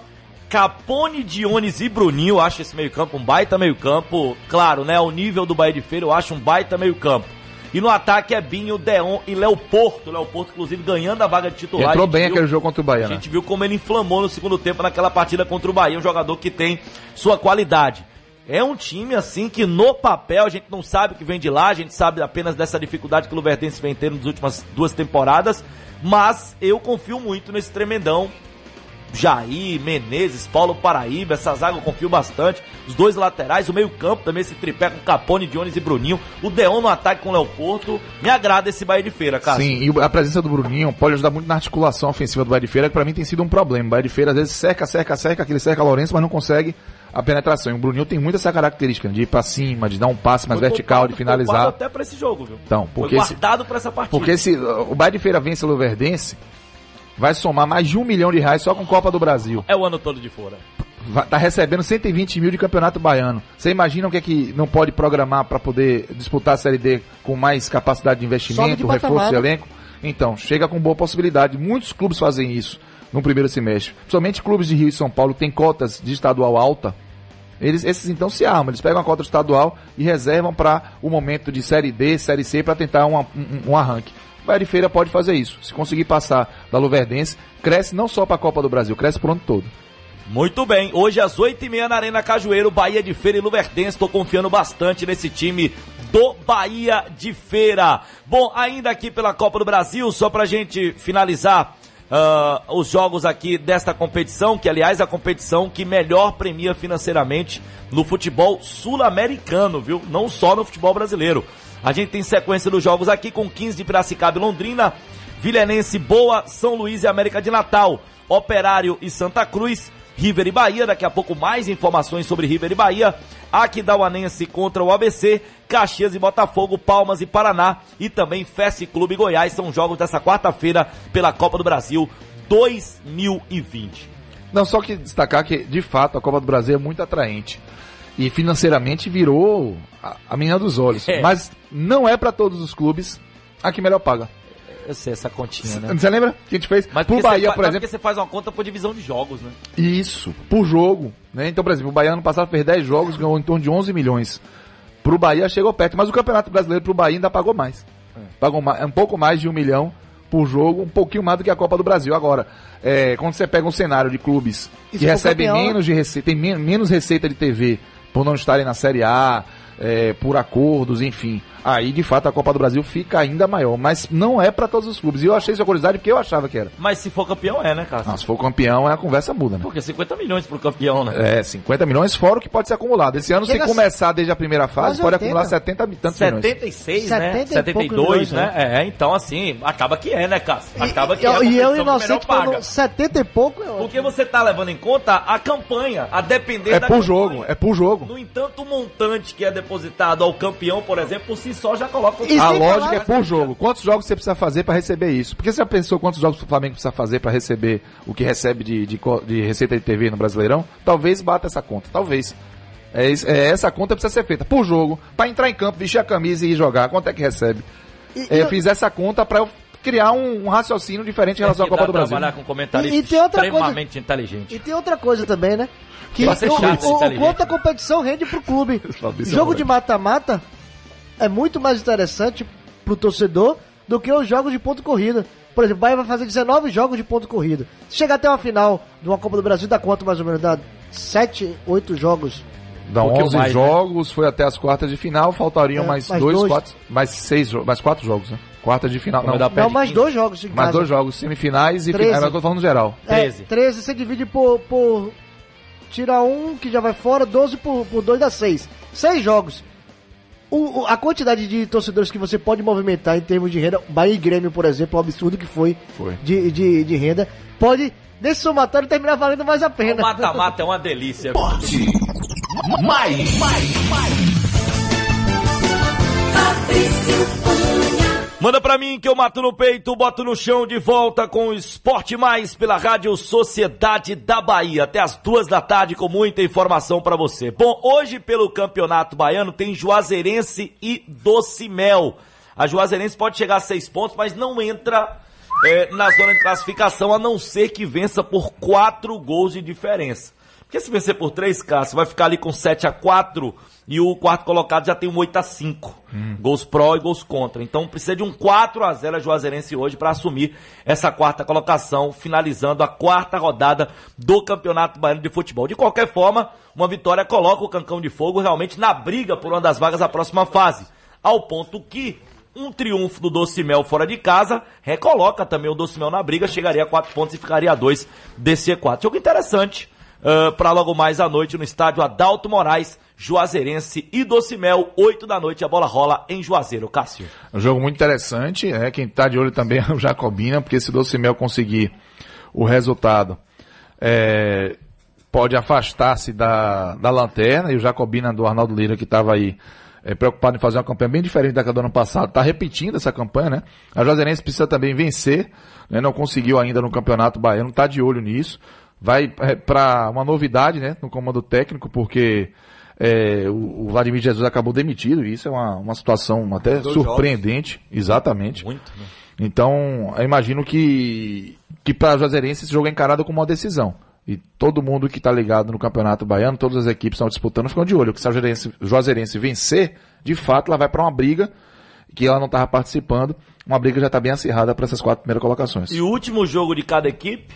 Capone, Dionis e Bruninho, acho esse meio-campo um baita meio-campo. Claro, né? O nível do Bahia de Feira eu acho um baita meio-campo. E no ataque é Binho, Deon e Léo Porto. Léo Porto, inclusive, ganhando a vaga de titular. Entrou bem viu, aquele jogo contra o Bahia. A gente né? viu como ele inflamou no segundo tempo naquela partida contra o Bahia. Um jogador que tem sua qualidade. É um time assim que no papel a gente não sabe o que vem de lá, a gente sabe apenas dessa dificuldade que o Luverdense vem tendo nas últimas duas temporadas, mas eu confio muito nesse tremendão. Jair, Menezes, Paulo Paraíba, essa zaga eu confio bastante. Os dois laterais, o meio-campo também, esse tripé com Capone, Dionis e Bruninho. O Deon no ataque com o Leoporto. Me agrada esse Bahia de Feira, cara. Sim, e a presença do Bruninho pode ajudar muito na articulação ofensiva do Bahia de Feira, que pra mim tem sido um problema. O Bahia de Feira às vezes cerca, cerca, cerca, aquele cerca Lourenço, mas não consegue a penetração. E o Bruninho tem muito essa característica de ir pra cima, de dar um passe mais Foi vertical, poupado, de finalizar. até pra esse jogo, viu? Então, porque Foi guardado pra essa partida. porque se o Bahia de Feira vence o Luverdense, vai somar mais de um milhão de reais só com Copa do Brasil. É o ano todo de fora. Vai- Tá recebendo 120 mil de campeonato baiano. Você imagina o que é que não pode programar para poder disputar a Série D com mais capacidade de investimento, de reforço patamar, de né? elenco? Então, chega com boa possibilidade. Muitos clubes fazem isso no primeiro semestre. Principalmente clubes de Rio e São Paulo que têm cotas de estadual alta. Eles, esses então se armam, eles pegam a cota estadual e reservam para o momento de Série D, Série C, para tentar uma- um, um arranque. O Feira pode fazer isso. Se conseguir passar da Luverdense, cresce não só para a Copa do Brasil, cresce pro ano todo. Muito bem, hoje às 8h30 na Arena Cajueiro, Bahia de Feira e Luverdense. Tô confiando bastante nesse time do Bahia de Feira. Bom, ainda aqui pela Copa do Brasil, só pra gente finalizar ah, os jogos aqui desta competição, que aliás é a competição que melhor premia financeiramente no futebol sul-americano, viu? Não só no futebol brasileiro. A gente tem sequência dos jogos aqui com 15 de Piracicaba e Londrina, Vilenense, Boa, São Luís e América de Natal, Operário e Santa Cruz, River e Bahia, daqui a pouco mais informações sobre River e Bahia, Aquidauanense contra o ABC, Caxias e Botafogo, Palmas e Paraná e também Fest Clube Goiás, são jogos dessa quarta-feira pela Copa do Brasil 2020. Não, só que destacar que, de fato, a Copa do Brasil é muito atraente. E financeiramente virou a, a menina dos olhos. É. Mas não é para todos os clubes a que melhor paga. Eu sei essa continha, né? Você lembra que a gente fez? Mas porque, Bahia, por mas exemplo. porque você faz uma conta por divisão de jogos, né? Isso, por jogo. Né? Então, por exemplo, o Bahia ano passado fez 10 jogos, ganhou em torno de 11 milhões. Pro Bahia chegou perto, mas o Campeonato Brasileiro pro Bahia ainda pagou mais. Pagou ma- um pouco mais de um milhão por jogo, um pouquinho mais do que a Copa do Brasil. Agora, é, quando você pega um cenário de clubes E que recebem campeão, menos de receita, tem men- menos receita de TV por não estarem na Série A, é, por acordos, enfim. Aí de fato a Copa do Brasil fica ainda maior. Mas não é pra todos os clubes. E eu achei isso curiosidade porque eu achava que era. Mas se for campeão, é, né, Cássio? Ah, se for campeão, a conversa muda, né? Porque 50 milhões pro campeão, né? É, 50 milhões fora o que pode ser acumulado. Esse ano, se Chega começar desde a primeira fase, pode 80. acumular 70 e tantos milhões. 76, né? 70 e 72, poucos milhões, né? É, então assim, acaba que é, né, Cássio? Acaba que e, é. e eu, inocente, paga. falando 70 e pouco, é ótimo. Porque você tá levando em conta a campanha, a depender É da por campanha. jogo, é por jogo. No entanto, o montante que é depositado ao campeão, por exemplo, por si só já coloca o E A lógica falar- é por jogo. Quantos jogos você precisa fazer pra receber isso? Porque você já pensou quantos jogos o Flamengo precisa fazer pra receber o que recebe de, de, de receita de TV no Brasileirão? Talvez bata essa conta, talvez. É, é, essa conta precisa ser feita por jogo, pra entrar em campo, vestir a camisa e ir jogar. Quanto é que recebe? E- É, eu fiz essa conta pra eu criar um, um raciocínio diferente em relação à Tem que Copa do Brasil. trabalhar com comentarista E- e tem outra coisa- extremamente inteligente. E tem outra coisa também, né? Que o, o, o quanto a competição rende pro clube. <laughs> Jogo de mata-mata é muito mais interessante pro torcedor do que os jogos de ponto corrida. Por exemplo, o Bahia vai fazer 19 jogos de ponto corrida. Se chegar até uma final de uma Copa do Brasil, dá quanto mais ou menos? Dá 7, 8 jogos. Dá Um pouquinho 11 mais, né? jogos, foi até as quartas de final, faltariam É, mais, mais dois, dois. quatro, mais seis, mais quatro jogos, né? Quartas de final, não, dá Não, Perde mais 15. dois jogos em mais casa. dois jogos, semifinais e 13. final, eu tô falando geral. É, 13. 13 você divide por, por. Tira um que já vai fora, 12 por, por 2 dá 6. 6 jogos. O, a quantidade de torcedores que você pode movimentar em termos de renda, Bahia e Grêmio, por exemplo, o absurdo que foi, Foi. De, de, de renda, pode, nesse somatório, terminar valendo mais a O pena. mata-mata é uma delícia. Esporte. Mais, mais, mais. Manda pra mim que eu mato no peito, boto no chão de volta com o Esporte Mais pela Rádio Sociedade da Bahia. Até as duas da tarde com muita informação pra você. Bom, hoje pelo Campeonato Baiano tem Juazeirense e Docimel. A Juazeirense pode chegar a seis pontos, mas não entra é, na zona de classificação, a não ser que vença por quatro gols de diferença. Porque se vencer por 3, Cássio, vai ficar ali com 7 a 4 e o quarto colocado já tem um 8 a 5 Gols pró e gols contra. Então precisa de um 4 a 0 a Juazeirense hoje para assumir essa quarta colocação, finalizando a quarta rodada do Campeonato Baiano de Futebol. De qualquer forma, uma vitória coloca o Cancão de Fogo realmente na briga por uma das vagas da próxima fase. Ao ponto que um triunfo do Docimel fora de casa recoloca também o Docimel na briga, chegaria a 4 pontos e ficaria a 2 desse E4. Jogo interessante para logo mais à noite no estádio Adalto Moraes, Juazeirense e Docimel, 8 da noite, a bola rola em Juazeiro. Cássio. Um jogo muito interessante, né? Quem tá de olho também <laughs> é o Jacobina, porque se Docimel conseguir o resultado, é, pode afastar-se da, da lanterna, e o Jacobina do Arnaldo Lira, que estava aí é, preocupado em fazer uma campanha bem diferente da do ano passado, está repetindo essa campanha, né? A Juazeirense precisa também vencer, né? Não conseguiu ainda no Campeonato Baiano, está de olho nisso. Vai é, para uma novidade, né? No comando técnico, porque é, o, o Vladimir Jesus acabou demitido, e isso é uma, uma situação até surpreendente. Exatamente. Muito, né? Então, eu imagino que, que para a Juazeirense esse jogo é encarado como uma decisão. E todo mundo que está ligado no Campeonato Baiano, todas as equipes estão disputando, ficam de olho. Que se a Juazeirense, Juazeirense vencer, de fato, ela vai para uma briga que ela não estava participando. Uma briga já está bem acirrada para essas quatro primeiras colocações. E o último jogo de cada equipe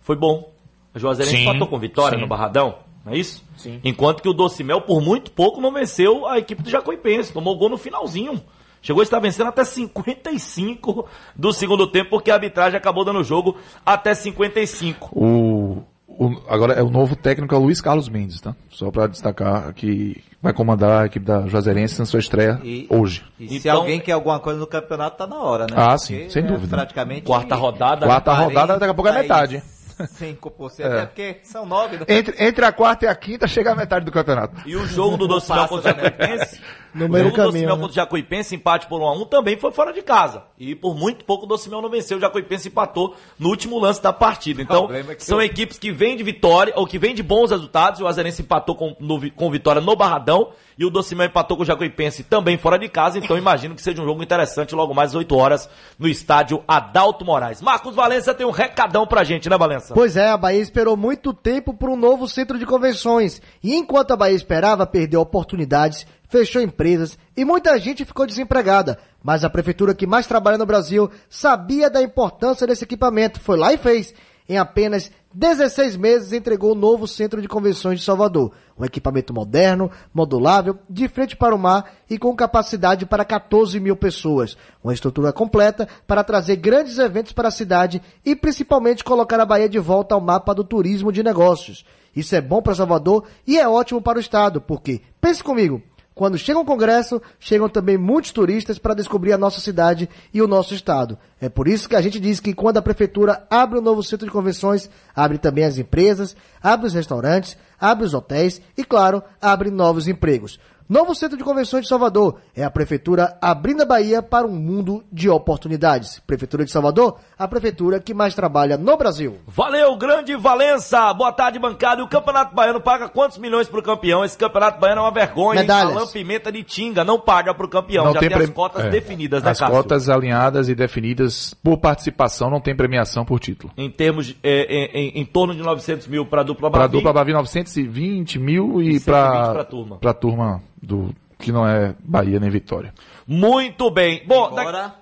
foi bom. A Juazeirense Sim, empatou com vitória sim. no Barradão, não é isso? Sim. Enquanto que o Docimel, por muito pouco, não venceu a equipe do Jacuipense. Tomou gol no finalzinho. Chegou a estar vencendo até 55 do segundo tempo, porque a arbitragem acabou dando o jogo até 55. O, o- agora é o novo técnico é o Luiz Carlos Mendes, tá? Só para destacar que vai comandar a equipe da Juazeirense na sua estreia E- hoje. E se Então- alguém quer alguma coisa no campeonato, tá na hora, né? Ah, Porque sim, sem é dúvida. Praticamente. Quarta rodada. Quarta rodada, daqui a pouco é metade. 5%. É. É porque são nove, né? Entre, entre a quarta e a quinta chega a metade do campeonato. E o jogo do passa, contra o? Jacuipense, <laughs> No o meio jogo do caminho, Docimel né? contra o Jacuipense, empate por 1 a 1 também foi fora de casa. E por muito pouco o Docimel não venceu, o Jacuipense empatou no último lance da partida. Então, é são eu- equipes que vêm de vitória, ou que vêm de bons resultados. O Azarense empatou com, no com vitória no Barradão, e o Docimel empatou com o Jacuipense também fora de casa. Então, <laughs> imagino que seja um jogo interessante logo mais às 8 horas no estádio Adalto Moraes. Marcos Valença tem um recadão pra gente, né, Valença? Pois é, a Bahia esperou muito tempo por um novo centro de convenções. E enquanto a Bahia esperava, perdeu oportunidades, fechou empresas e muita gente ficou desempregada. Mas a prefeitura que mais trabalha no Brasil sabia da importância desse equipamento, foi lá e fez. Em apenas 16 meses entregou o novo Centro de Convenções de Salvador. Um equipamento moderno, modulável, de frente para o mar e com capacidade para 14 mil pessoas. Uma estrutura completa para trazer grandes eventos para a cidade e principalmente colocar a Bahia de volta ao mapa do turismo de negócios. Isso é bom para Salvador e é ótimo para o estado, porque, pense comigo, quando chega um congresso, chegam também muitos turistas para descobrir a nossa cidade e o nosso estado. É por isso que a gente diz que quando a prefeitura abre um novo centro de convenções, abre também as empresas, abre os restaurantes, abre os hotéis e, claro, abre novos empregos. Novo Centro de Convenções de Salvador é a Prefeitura abrindo a Bahia para um mundo de oportunidades. Prefeitura de Salvador, a prefeitura que mais trabalha no Brasil. Valeu, grande Valença! Boa tarde, bancada. E o Campeonato Baiano paga quantos milhões pro campeão? Esse Campeonato Baiano é uma vergonha. Medalhas. Alain Pimenta de Tinga não paga pro campeão. Não Já tem tem, as pre- cotas é. definidas, né, As Cássio? cotas alinhadas e definidas por participação, não tem premiação por título. Em termos, de- é, é, em, em torno de 900 mil pra dupla Para a Bavi. dupla Bavi 920 mil e 120 para pra turma. a turma do que não é Bahia nem Vitória. Muito bem. Bom, da- Agora,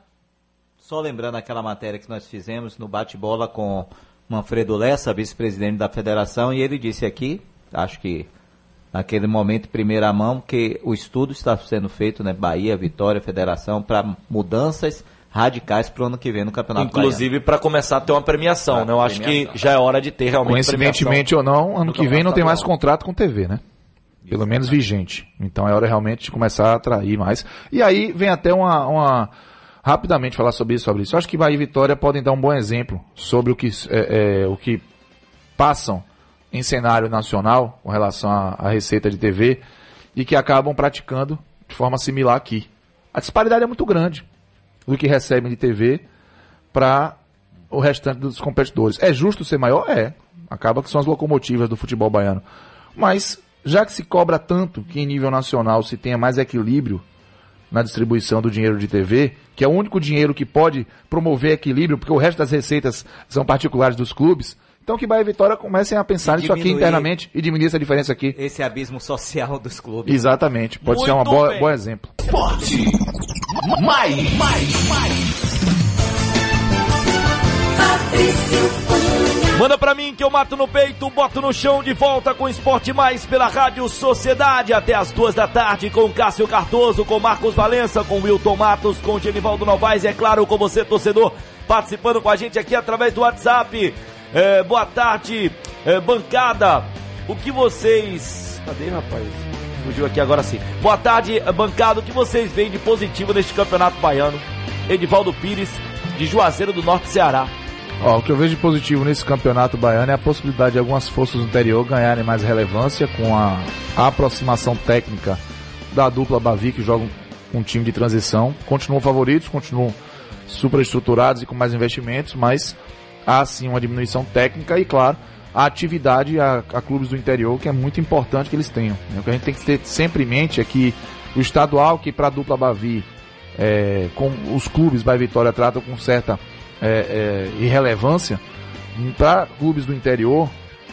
só lembrando aquela matéria que nós fizemos no bate-bola com Manfredo Lessa, vice-presidente da federação, e ele disse aqui, acho que naquele momento, primeira mão, que o estudo está sendo feito, né, Bahia, Vitória, Federação, para mudanças radicais para o ano que vem no Campeonato inclusive pra começar a ter uma premiação, Pra né? Eu acho premiação. que já é hora de ter realmente Coincidentemente ou não, ano no que vem não tem mais contrato com TV, né? Pelo menos vigente. Então é hora realmente de começar a atrair mais. E aí vem até uma, uma- rapidamente falar sobre isso, sobre isso. Eu acho que Bahia e Vitória podem dar um bom exemplo sobre o que, é, é, o que passam em cenário nacional com relação à, à receita de TV e que acabam praticando de forma similar aqui. A disparidade é muito grande do que recebem de TV para o restante dos competidores. É justo ser maior? É. Acaba que são as locomotivas do futebol baiano. Mas, já que se cobra tanto que em nível nacional se tenha mais equilíbrio na distribuição do dinheiro de TV, que é o único dinheiro que pode promover equilíbrio, porque o resto das receitas são particulares dos clubes, então que Bahia e Vitória comecem a pensar nisso aqui internamente e diminuir essa diferença aqui. Esse abismo social dos clubes. Exatamente. Pode ser um Muito boa, bem. bom exemplo. Esporte. Mais, mais, mais. Manda pra mim que eu mato no peito, boto no chão de volta com Esporte Mais pela Rádio Sociedade até as duas da tarde com Cássio Cardoso, com Marcos Valença, com Wilton Matos, com Genivaldo Novaes e é claro com você torcedor participando com a gente aqui através do WhatsApp. É, boa tarde, é, bancada. O que vocês... Cadê, rapaz? Fugiu aqui agora sim. Boa tarde, bancada. O que vocês veem de positivo neste campeonato baiano? Edivaldo Pires, de Juazeiro do Norte, Ceará. Ó, o que eu vejo de positivo nesse campeonato baiano é a possibilidade de algumas forças do interior ganharem mais relevância com a, a aproximação técnica da dupla Bavi, que joga um time de transição. Continuam favoritos, continuam superestruturados e com mais investimentos, mas há sim uma diminuição técnica e, claro, a atividade a, a clubes do interior, que é muito importante que eles tenham. O que a gente tem que ter sempre em mente é que o estadual, que para a dupla Bavi, é, com os clubes Bahia Vitória tratam com certa é, é, irrelevância, para clubes do interior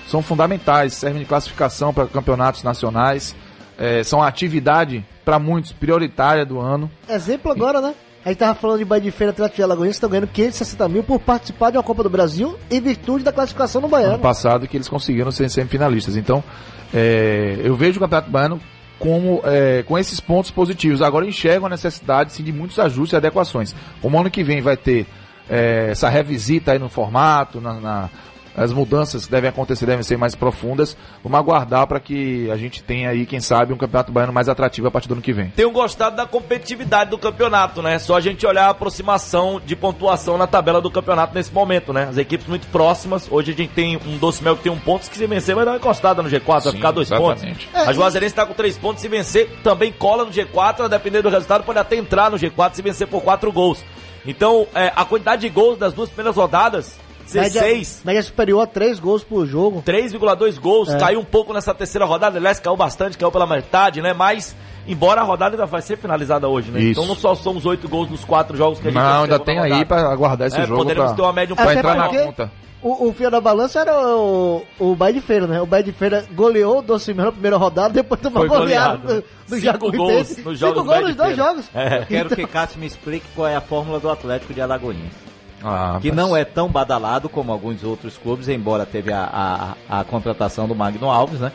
são fundamentais, servem de classificação para campeonatos nacionais, é, são atividade para muitos prioritária do ano. Exemplo agora, né? A gente tava falando de Bahia de Feira Atlético de Alagoinhas, que estão ganhando 560 mil por participar de uma Copa do Brasil em virtude da classificação no ano Baiano. passado que eles conseguiram ser semifinalistas. Então, é, eu vejo o Campeonato Baiano como, é, com esses pontos positivos. Agora enxergo a necessidade sim, de muitos ajustes e adequações. Como ano que vem vai ter é, essa revisita aí no formato, na, na- as mudanças que devem acontecer devem ser mais profundas. Vamos aguardar para que a gente tenha aí, quem sabe, um Campeonato Baiano mais atrativo a partir do ano que vem. tenho gostado da competitividade do campeonato, né? Só a gente olhar a aproximação de pontuação na tabela do campeonato nesse momento, né? As equipes muito próximas. Hoje a gente tem um Doce Mel que tem um ponto, que se vencer vai dar uma encostada no G4, vai Sim, ficar dois exatamente. pontos. A Juazeirense tá com três pontos, se vencer também cola no G4, a depender do resultado pode até entrar no G4 se vencer por quatro gols. Então, é, a quantidade de gols das duas primeiras rodadas, 16, média superior a 3 gols por jogo. 3,2 gols, É. caiu um pouco nessa terceira rodada, aliás, caiu bastante, caiu pela metade, né? Mas, embora a rodada ainda vai ser finalizada hoje, né? Isso. Então não só somos oito gols nos quatro jogos que a gente Não, ainda tem aí para aguardar esse É, jogo poderemos pra- ter uma média um pra pouco entrar na conta. O, o fio da balança era o, o Bahia de Feira, né? O Bahia de Feira goleou o Doce Mel na primeira rodada, depois tomou Foi goleado goleado. do, do Cinco gols nos Cinco jogos do gols nos dois jogos. É. Eu quero que Cássio me explique qual é a fórmula do Atlético de Alagoinhas. Ah, que mas- não é tão badalado como alguns outros clubes, embora teve a, a, a contratação do Magno Alves, né?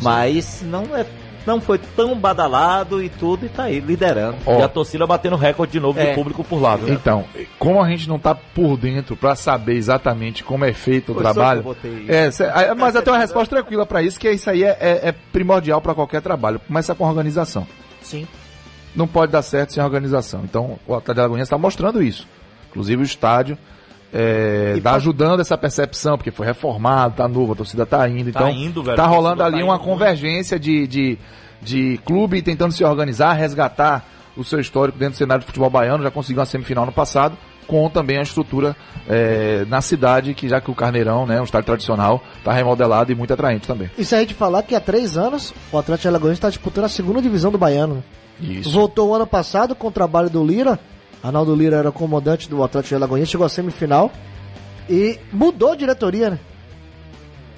Mas não é não foi tão badalado e tudo e tá aí liderando. Ó, E a torcida batendo recorde de novo É. de público por lá, viu? Então, como a gente não tá por dentro pra saber exatamente como é feito o Foi trabalho. É, mas eu tenho uma resposta tranquila pra isso, que isso aí é, é- é primordial pra qualquer trabalho. Começa com organização. Sim. Não pode dar certo sem organização. Então, o Atlético Alagoinhas está mostrando isso. Inclusive o estádio é, tá pode- ajudando essa percepção, porque foi reformado, tá novo, a torcida tá indo. Tá Então, indo, velho, tá rolando tá ali indo uma convergência de, de, de clube tentando se organizar, resgatar o seu histórico dentro do cenário de futebol baiano. Já conseguiu uma semifinal no passado, com também a estrutura é, na cidade, que já que o Carneirão, né, um estádio tradicional, tá remodelado e muito atraente também. E se a gente falar que há três anos o Atlético Alagoense está disputando a segunda divisão do Baiano. né? Isso. Voltou o ano passado com o trabalho do Lira. Arnaldo Lira era comandante do Atlético Alagoense, chegou à semifinal e mudou a diretoria, né?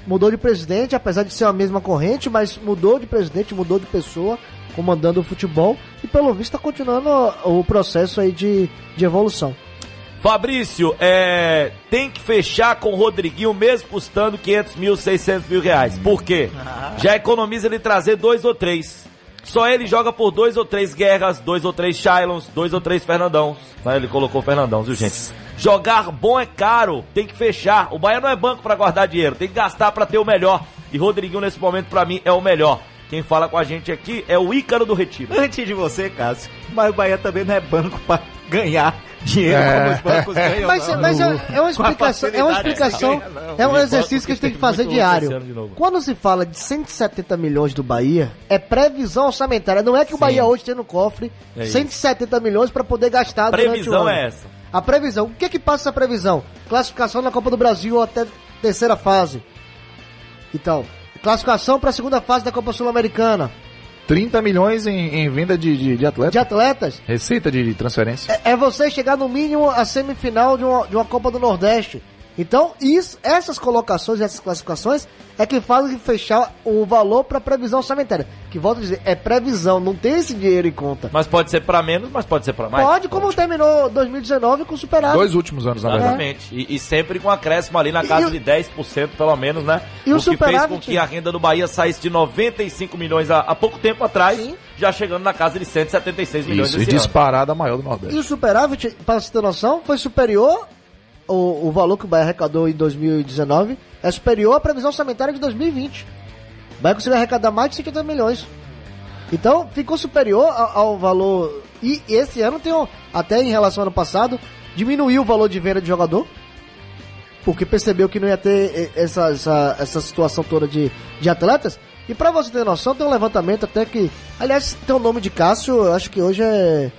Mudou de presidente, apesar de ser a mesma corrente, mas mudou de presidente, mudou de pessoa, comandando o futebol e pelo visto está continuando o processo aí de, de evolução. Fabrício, é, tem que fechar com o Rodriguinho mesmo custando 500 mil, 600 mil reais. Por quê? Já economiza ele trazer dois ou três. Só ele joga por dois ou três guerras, dois ou três Shylons, dois ou três Fernandão. Né? Ele colocou Fernandão, viu gente? Jogar bom é caro, tem que fechar. O Bahia não é banco pra guardar dinheiro, tem que gastar pra ter o melhor. E Rodriguinho nesse momento pra mim é o melhor. Quem fala com a gente aqui é o Ícaro do Retiro. Antes de você, Cássio, mas o Bahia também não é banco pra ganhar dinheiro É. como os bancos ganham. Mas, não. mas é, é uma explicação, é uma explicação, é um exercício que a gente tem que fazer diário. Quando se fala de 170 milhões do Bahia, é previsão orçamentária. Não é que o Bahia hoje tem no cofre É isso. 170 milhões para poder gastar A durante o previsão ano. é essa. A previsão. O que que passa essa previsão? Classificação na Copa do Brasil até terceira fase. Então, classificação para a segunda fase da Copa Sul-Americana. 30 milhões em, em venda de, de, de atletas. De atletas, Receita de, de transferência. é, é você chegar no mínimo à semifinal de uma, de uma Copa do Nordeste. Então, isso, essas colocações, essas classificações é que fazem fechar o valor para previsão orçamentária. Que volto a dizer, é previsão, não tem esse dinheiro em conta. Mas pode ser pra menos, mas pode ser pra mais. Pode, como terminou 2019 com superávit. Dois últimos anos, na verdade. Exatamente. E, e sempre com acréscimo ali na casa E de 10%, pelo menos, né? E o o que fez com que a renda do Bahia saísse de 95 milhões há, há pouco tempo atrás, Sim. já chegando na casa de 176 milhões Isso, e esse ano. disparada maior do Nordeste. E o superávit, para você ter noção, foi superior, o, o valor que o Bahia arrecadou em 2019 é superior à previsão orçamentária de 2020. O Bahia conseguiu arrecadar mais de 50 milhões. Então, ficou superior ao, ao valor. E esse ano tem, até em relação ao ano passado, diminuiu o valor de venda de jogador. Porque percebeu que não ia ter essa, essa, essa situação toda de, de atletas. E pra você ter noção, tem um levantamento até que. Aliás, tem o nome de Cássio, eu acho que hoje é.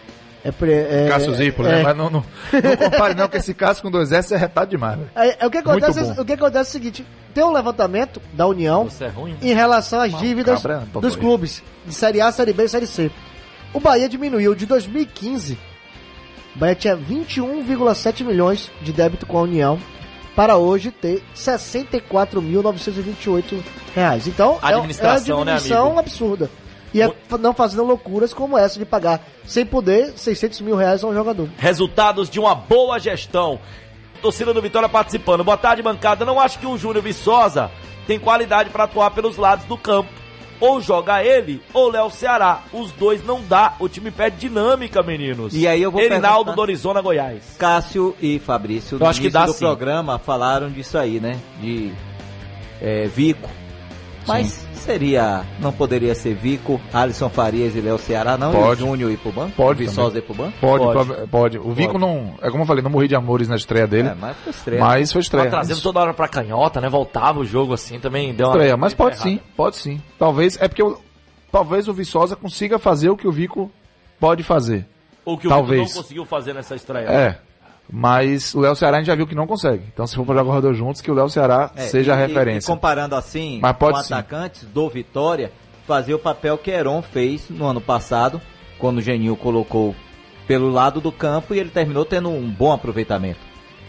É, pre- é Cássio Zipo, é, né? Mas não, não, não compare não, que esse Cássio com dois S é retado demais. É, é o, que acontece, bom. o que acontece é o seguinte: tem um levantamento da União é ruim. em relação às dívidas cabra, é dos clubes de Série A, Série B e Série C. O Bahia diminuiu de 2015. O Bahia tinha 21,7 milhões de débito com a União para hoje ter 64.928 reais. Então, é- Administração, é uma né, diminuição amigo? absurda. E é não fazendo loucuras como essa de pagar sem poder 600 mil reais a um jogador. Resultados de uma boa gestão. Torcida do Vitória participando. Boa tarde, bancada. Não acho que o Júnior Viçosa tem qualidade para atuar pelos lados do campo. Ou joga ele, ou Léo Ceará. Os dois não dá. O time pede dinâmica, meninos. E aí eu vou Erinaldo do Arizona, Goiás. Cássio e Fabrício, Eu no acho que dá do sim. programa, falaram disso aí, né? De é, Vico. Mas seria, não poderia ser Vico, Alisson Farias e Léo Ceará, não? Pode. E o Júnior ir pro banco? Pode Viçosa ir pro banco? Pode, Pode. pode. pode. O Vico Pode. não. É como eu falei, não morri de amores na estreia dele. É, mas foi estreia. mas foi Tava estreia. trazendo Mas- toda hora pra canhota, né? Voltava o jogo assim, também deu uma. estreia, mas pode errada. sim, pode sim. Talvez. É porque o- talvez o Viçosa consiga fazer o que o Vico pode fazer. O que o Talvez. Vitor não conseguiu fazer nessa estreia. É. Mas o Léo Ceará a gente já viu que não consegue. Então, se for para jogar corredor juntos, que o Léo Ceará É, seja a e- e- referência. E comparando assim, Mas pode com sim. atacantes do Vitória, fazer o papel que Heron fez no ano passado, quando o Genil colocou pelo lado do campo e ele terminou tendo um bom aproveitamento.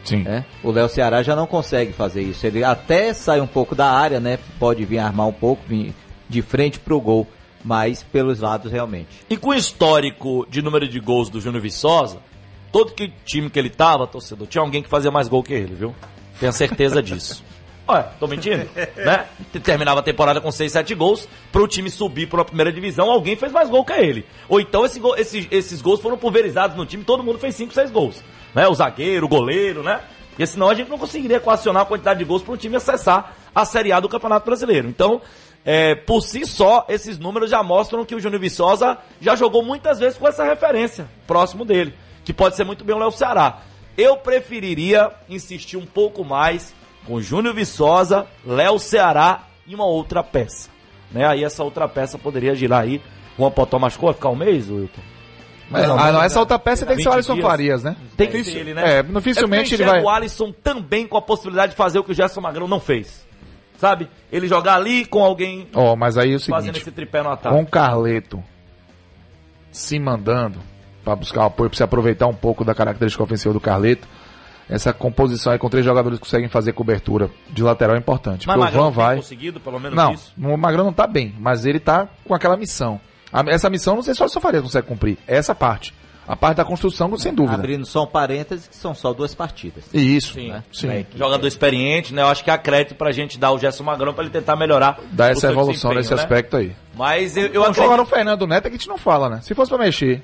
Sim. né? O Léo Ceará já não consegue fazer isso. Ele até sai um pouco da área, né? Pode vir armar um pouco, vir de frente pro gol, mas pelos lados realmente. E com o histórico de número de gols do Júnior Viçosa, todo que time que ele tava, torcedor, tinha alguém que fazia mais gol que ele, viu? Tenho certeza disso. <laughs> Olha, tô mentindo? <laughs> né? Terminava a temporada com 6, 7 gols. Pro time subir pra primeira divisão, alguém fez mais gol que ele. Ou então esse gol- esses, esses gols foram pulverizados no time, todo mundo fez 5, 6 gols. Né? O zagueiro, o goleiro, né? Porque senão a gente não conseguiria equacionar a quantidade de gols para um time acessar a Série A do Campeonato Brasileiro. Então, é, por si só, esses números já mostram que o Júnior Viçosa já jogou muitas vezes com essa referência próximo dele, que pode ser muito bem o Léo Ceará. Eu preferiria insistir um pouco mais com Júnior Viçosa, Léo Ceará e uma outra peça. Né? Aí essa outra peça poderia girar aí. Potó machucou, vai ficar um mês, Wilton? Mas, ah, não, essa outra peça tem que ser o 20 Alisson dias. Farias, né? Tem que ser ele, né? É, dificilmente é ele vai. o Alisson também com a possibilidade de fazer o que o Gerson Magrão não fez. Sabe? Ele jogar ali com alguém Ó, mas aí é o fazendo seguinte, esse tripé no ataque. com o Carleto se mandando pra buscar o apoio, pra se aproveitar um pouco da característica ofensiva do Carleto, essa composição aí com três jogadores que conseguem fazer cobertura de lateral é importante. Mas porque o Magrão Van vai. conseguido, pelo menos Não, isso. o Magrão não tá bem, mas ele tá com aquela missão. A- essa missão não sei se o Farias consegue cumprir. É essa parte. A parte da construção, sem dúvida. Abrindo só um parênteses, que são só duas partidas. Isso. Sim. Sim. Né? Jogador experiente, né? Eu acho que há crédito pra gente dar o Gerson Magrão pra ele tentar melhorar. Dá o essa evolução nesse né? aspecto aí. Mas eu, eu acredito. O Fernando Neto é que a gente não fala, né? Se fosse pra mexer,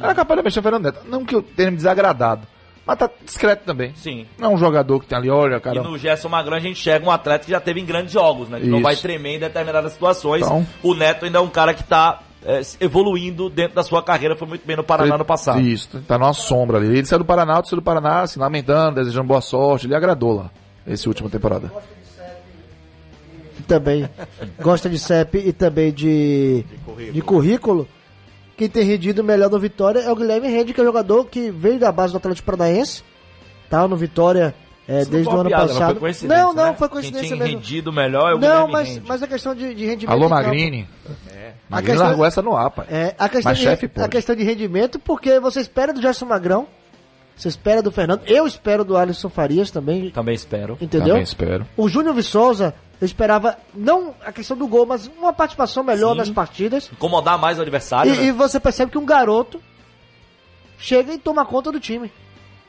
era capaz de mexer o Fernando Neto. Não que eu tenha me desagradado, mas tá discreto também. Sim. Não é um jogador que tem ali, olha, E cara. no Gerson Magrão a gente enxerga um atleta que já teve em grandes jogos, né? Que não Isso. vai tremer em determinadas situações. Então- O Neto ainda é um cara que tá é, evoluindo dentro da sua carreira, foi muito bem no Paraná no passado. Isso, tá numa sombra ali. Ele saiu do Paraná, outro saiu do Paraná, assim, lamentando, desejando boa sorte. Ele agradou lá, esse última temporada. e também gosta de CEP e também de, de currículo. Quem tem rendido melhor no Vitória é o Guilherme Rende, que é um jogador que veio da base do Atlético Paranaense. Tá no Vitória é, desde o ano piada, passado. Não, não, não, né? foi Quem coincidência tinha mesmo. rendido melhor é o Não, Guilherme mas, Rende. mas a questão de, de rendimento. Alô, Magrini. A Magrini questão- largou essa no ar, pai. É, a questão, Mas de, chefe a questão de rendimento, porque você espera do Gerson Magrão, você espera do Fernando, eu espero do Alisson Farias também, Também espero. entendeu? Também espero. O Júnior Viçosa, eu esperava, não a questão do gol, mas uma participação melhor Sim. nas partidas. Incomodar mais o adversário. E, né? e você percebe que um garoto chega e toma conta do time.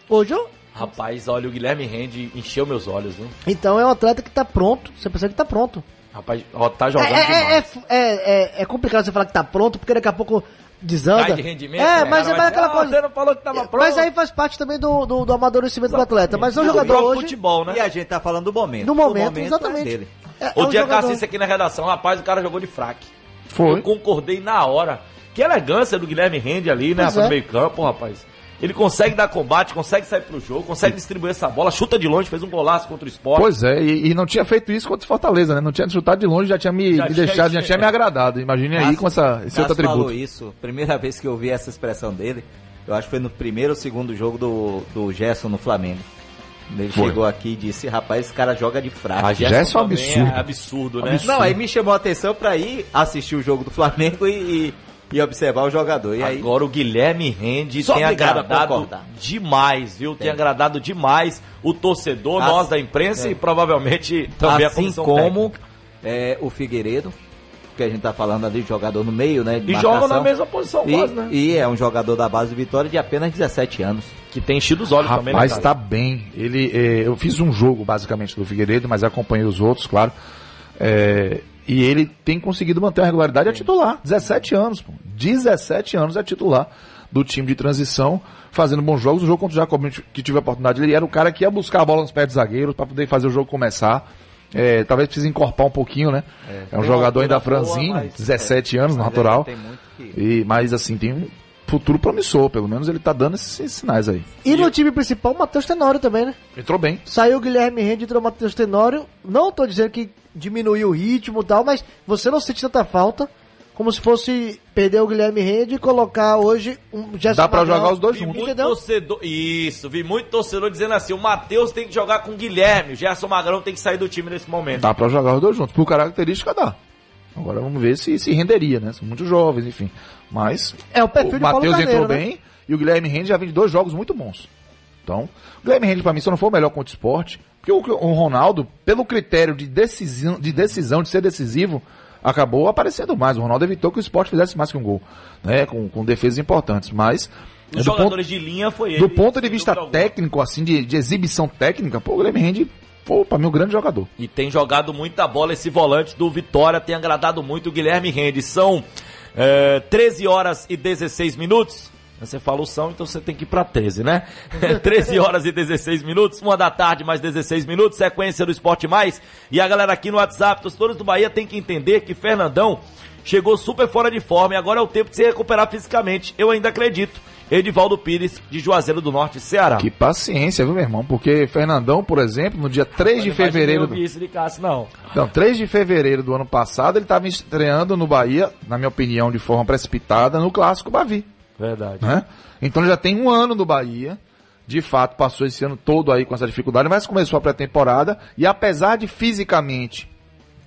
Hoje, eu- Rapaz, olha, o Guilherme Rende encheu meus olhos, viu? então é um atleta que tá pronto, você percebe que tá pronto. Rapaz, ó, tá É, jogando é, é, é, é- é complicado você falar que tá pronto, porque daqui a pouco desanda. Cai de rendimento. é, né? mas é mais aquela "Ah, coisa. Você não falou que tava pronto. Mas aí faz parte também do, do, do amadurecimento do atleta. Mas é um Do jogador hoje. futebol, né? E a gente tá falando do momento. No O momento, é exatamente. É, é O um dia jogador- Cassis aqui na redação, rapaz, o cara jogou de fraque. Foi. Eu concordei na hora. Que elegância do Guilherme Rende ali, né, Pois no é. meio campo, rapaz. Ele consegue dar combate, consegue sair pro jogo, consegue distribuir essa bola, chuta de longe, fez um golaço contra o Sport. Pois é, e, e não tinha feito isso contra o Fortaleza, né? Não tinha chutado de longe, já tinha me, Já me tinha- deixado, já tinha me agradado. Imagine aí com essa, esse outro Cássio falou atributo. isso, primeira vez que eu vi essa expressão dele, eu acho que foi no primeiro ou segundo jogo do, do Gerson no Flamengo. Ele Foi. chegou aqui e disse, rapaz, esse cara joga de fraco. A Gerson é um também absurdo. É absurdo, né? Não, aí me chamou a atenção pra ir assistir o jogo do Flamengo e, e, e observar o jogador. E aí, Agora o Guilherme Rende Só tem a agradado demais, viu? Tem. agradado demais o torcedor, Assim- nós da imprensa é. e provavelmente também a assim comissão como é, o Figueiredo, que a gente tá falando ali de jogador no meio, né? E joga marcação. na mesma posição E, quase, né? e é um jogador da base do Vitória de apenas 17 anos. Que tem enchido os olhos também, né, Rapaz, cara? tá bem. Ele, é, eu fiz um jogo basicamente do Figueiredo, mas acompanhei os outros, claro. É, e ele tem conseguido manter a regularidade é titular. 17 anos, pô. 17 anos é titular do time de transição, fazendo bons jogos. O jogo contra o Jacobinho, que tive a oportunidade, ele era o cara que ia buscar a bola nos pés dos zagueiros para poder fazer o jogo começar. É, talvez precise encorpar um pouquinho, né? É, um tem jogador ainda altura boa, mas- 17 anos, Mas natural. ainda tem muito que- E, mas assim, tem um futuro promissor, pelo menos ele tá dando esses sinais aí. E no time principal, o Matheus Tenório também, né? Entrou bem. Saiu o Guilherme Rende, entrou o Matheus Tenório. Não tô dizendo que diminuiu o ritmo e tal, mas você não sente tanta falta como se fosse perder o Guilherme Rende e colocar hoje um Gerson Dá pra Magrão. jogar os dois Vi juntos. muito Entendeu? torcedor. Isso, vi muito torcedor dizendo assim: o Matheus tem que jogar com o Guilherme, o Gerson Magrão tem que sair do time nesse momento. Dá pra jogar os dois juntos. Por característica dá. Agora vamos ver se se renderia, né? São muito jovens, enfim. Mas É o perfil o de Matheus entrou né? bem e o Guilherme Rende já vem de dois jogos muito bons. Então, o Guilherme Rende pra mim só não foi o melhor contra o esporte, porque o, o Ronaldo, pelo critério de decisão, de decisão, de ser decisivo, acabou aparecendo mais. O Ronaldo evitou que o esporte fizesse mais que um gol, né? Com, com defesas importantes. Mas Os do jogadores de linha foi ele. Do ponto de vista técnico, assim, de, de exibição técnica, pô, o Guilherme Rende, pô, pra mim, um grande jogador. E tem jogado muita bola esse volante do Vitória, tem agradado muito o Guilherme Rende. São é, 13 horas e 16 minutos. Você falou são, então você tem que ir pra 13, né? <laughs> 13 horas e 16 minutos, uma da tarde mais 16 minutos, sequência do Esporte Mais. E a galera aqui no WhatsApp, torcedores do Bahia tem que entender que Fernandão chegou super fora de forma e agora é o tempo de se recuperar fisicamente. Eu ainda acredito. Edivaldo Pires, de Juazeiro do Norte, Ceará. Que paciência, viu, meu irmão? Porque Fernandão, por exemplo, no dia 3 de fevereiro. Do... Isso de Cássio, não. Não, 3 de fevereiro do ano passado, ele estava estreando no Bahia, na minha opinião, de forma precipitada, no clássico Bavi. Verdade. Né? Então ele já tem um ano no Bahia. De fato, passou esse ano todo aí com essa dificuldade, mas começou a pré-temporada. E apesar de fisicamente,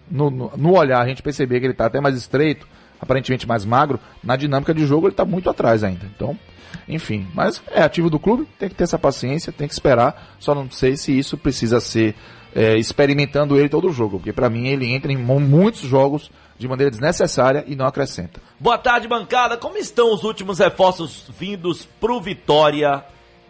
no, no, no olhar, a gente perceber que ele está até mais estreito, aparentemente mais magro, na dinâmica de jogo ele está muito atrás ainda. Então, enfim, mas é ativo do clube, tem que ter essa paciência, tem que esperar. Só não sei se isso precisa ser é, experimentando ele todo jogo, porque para mim ele entra em mu- muitos jogos de maneira desnecessária e não acrescenta. Boa tarde, bancada. Como estão os últimos reforços vindos pro Vitória?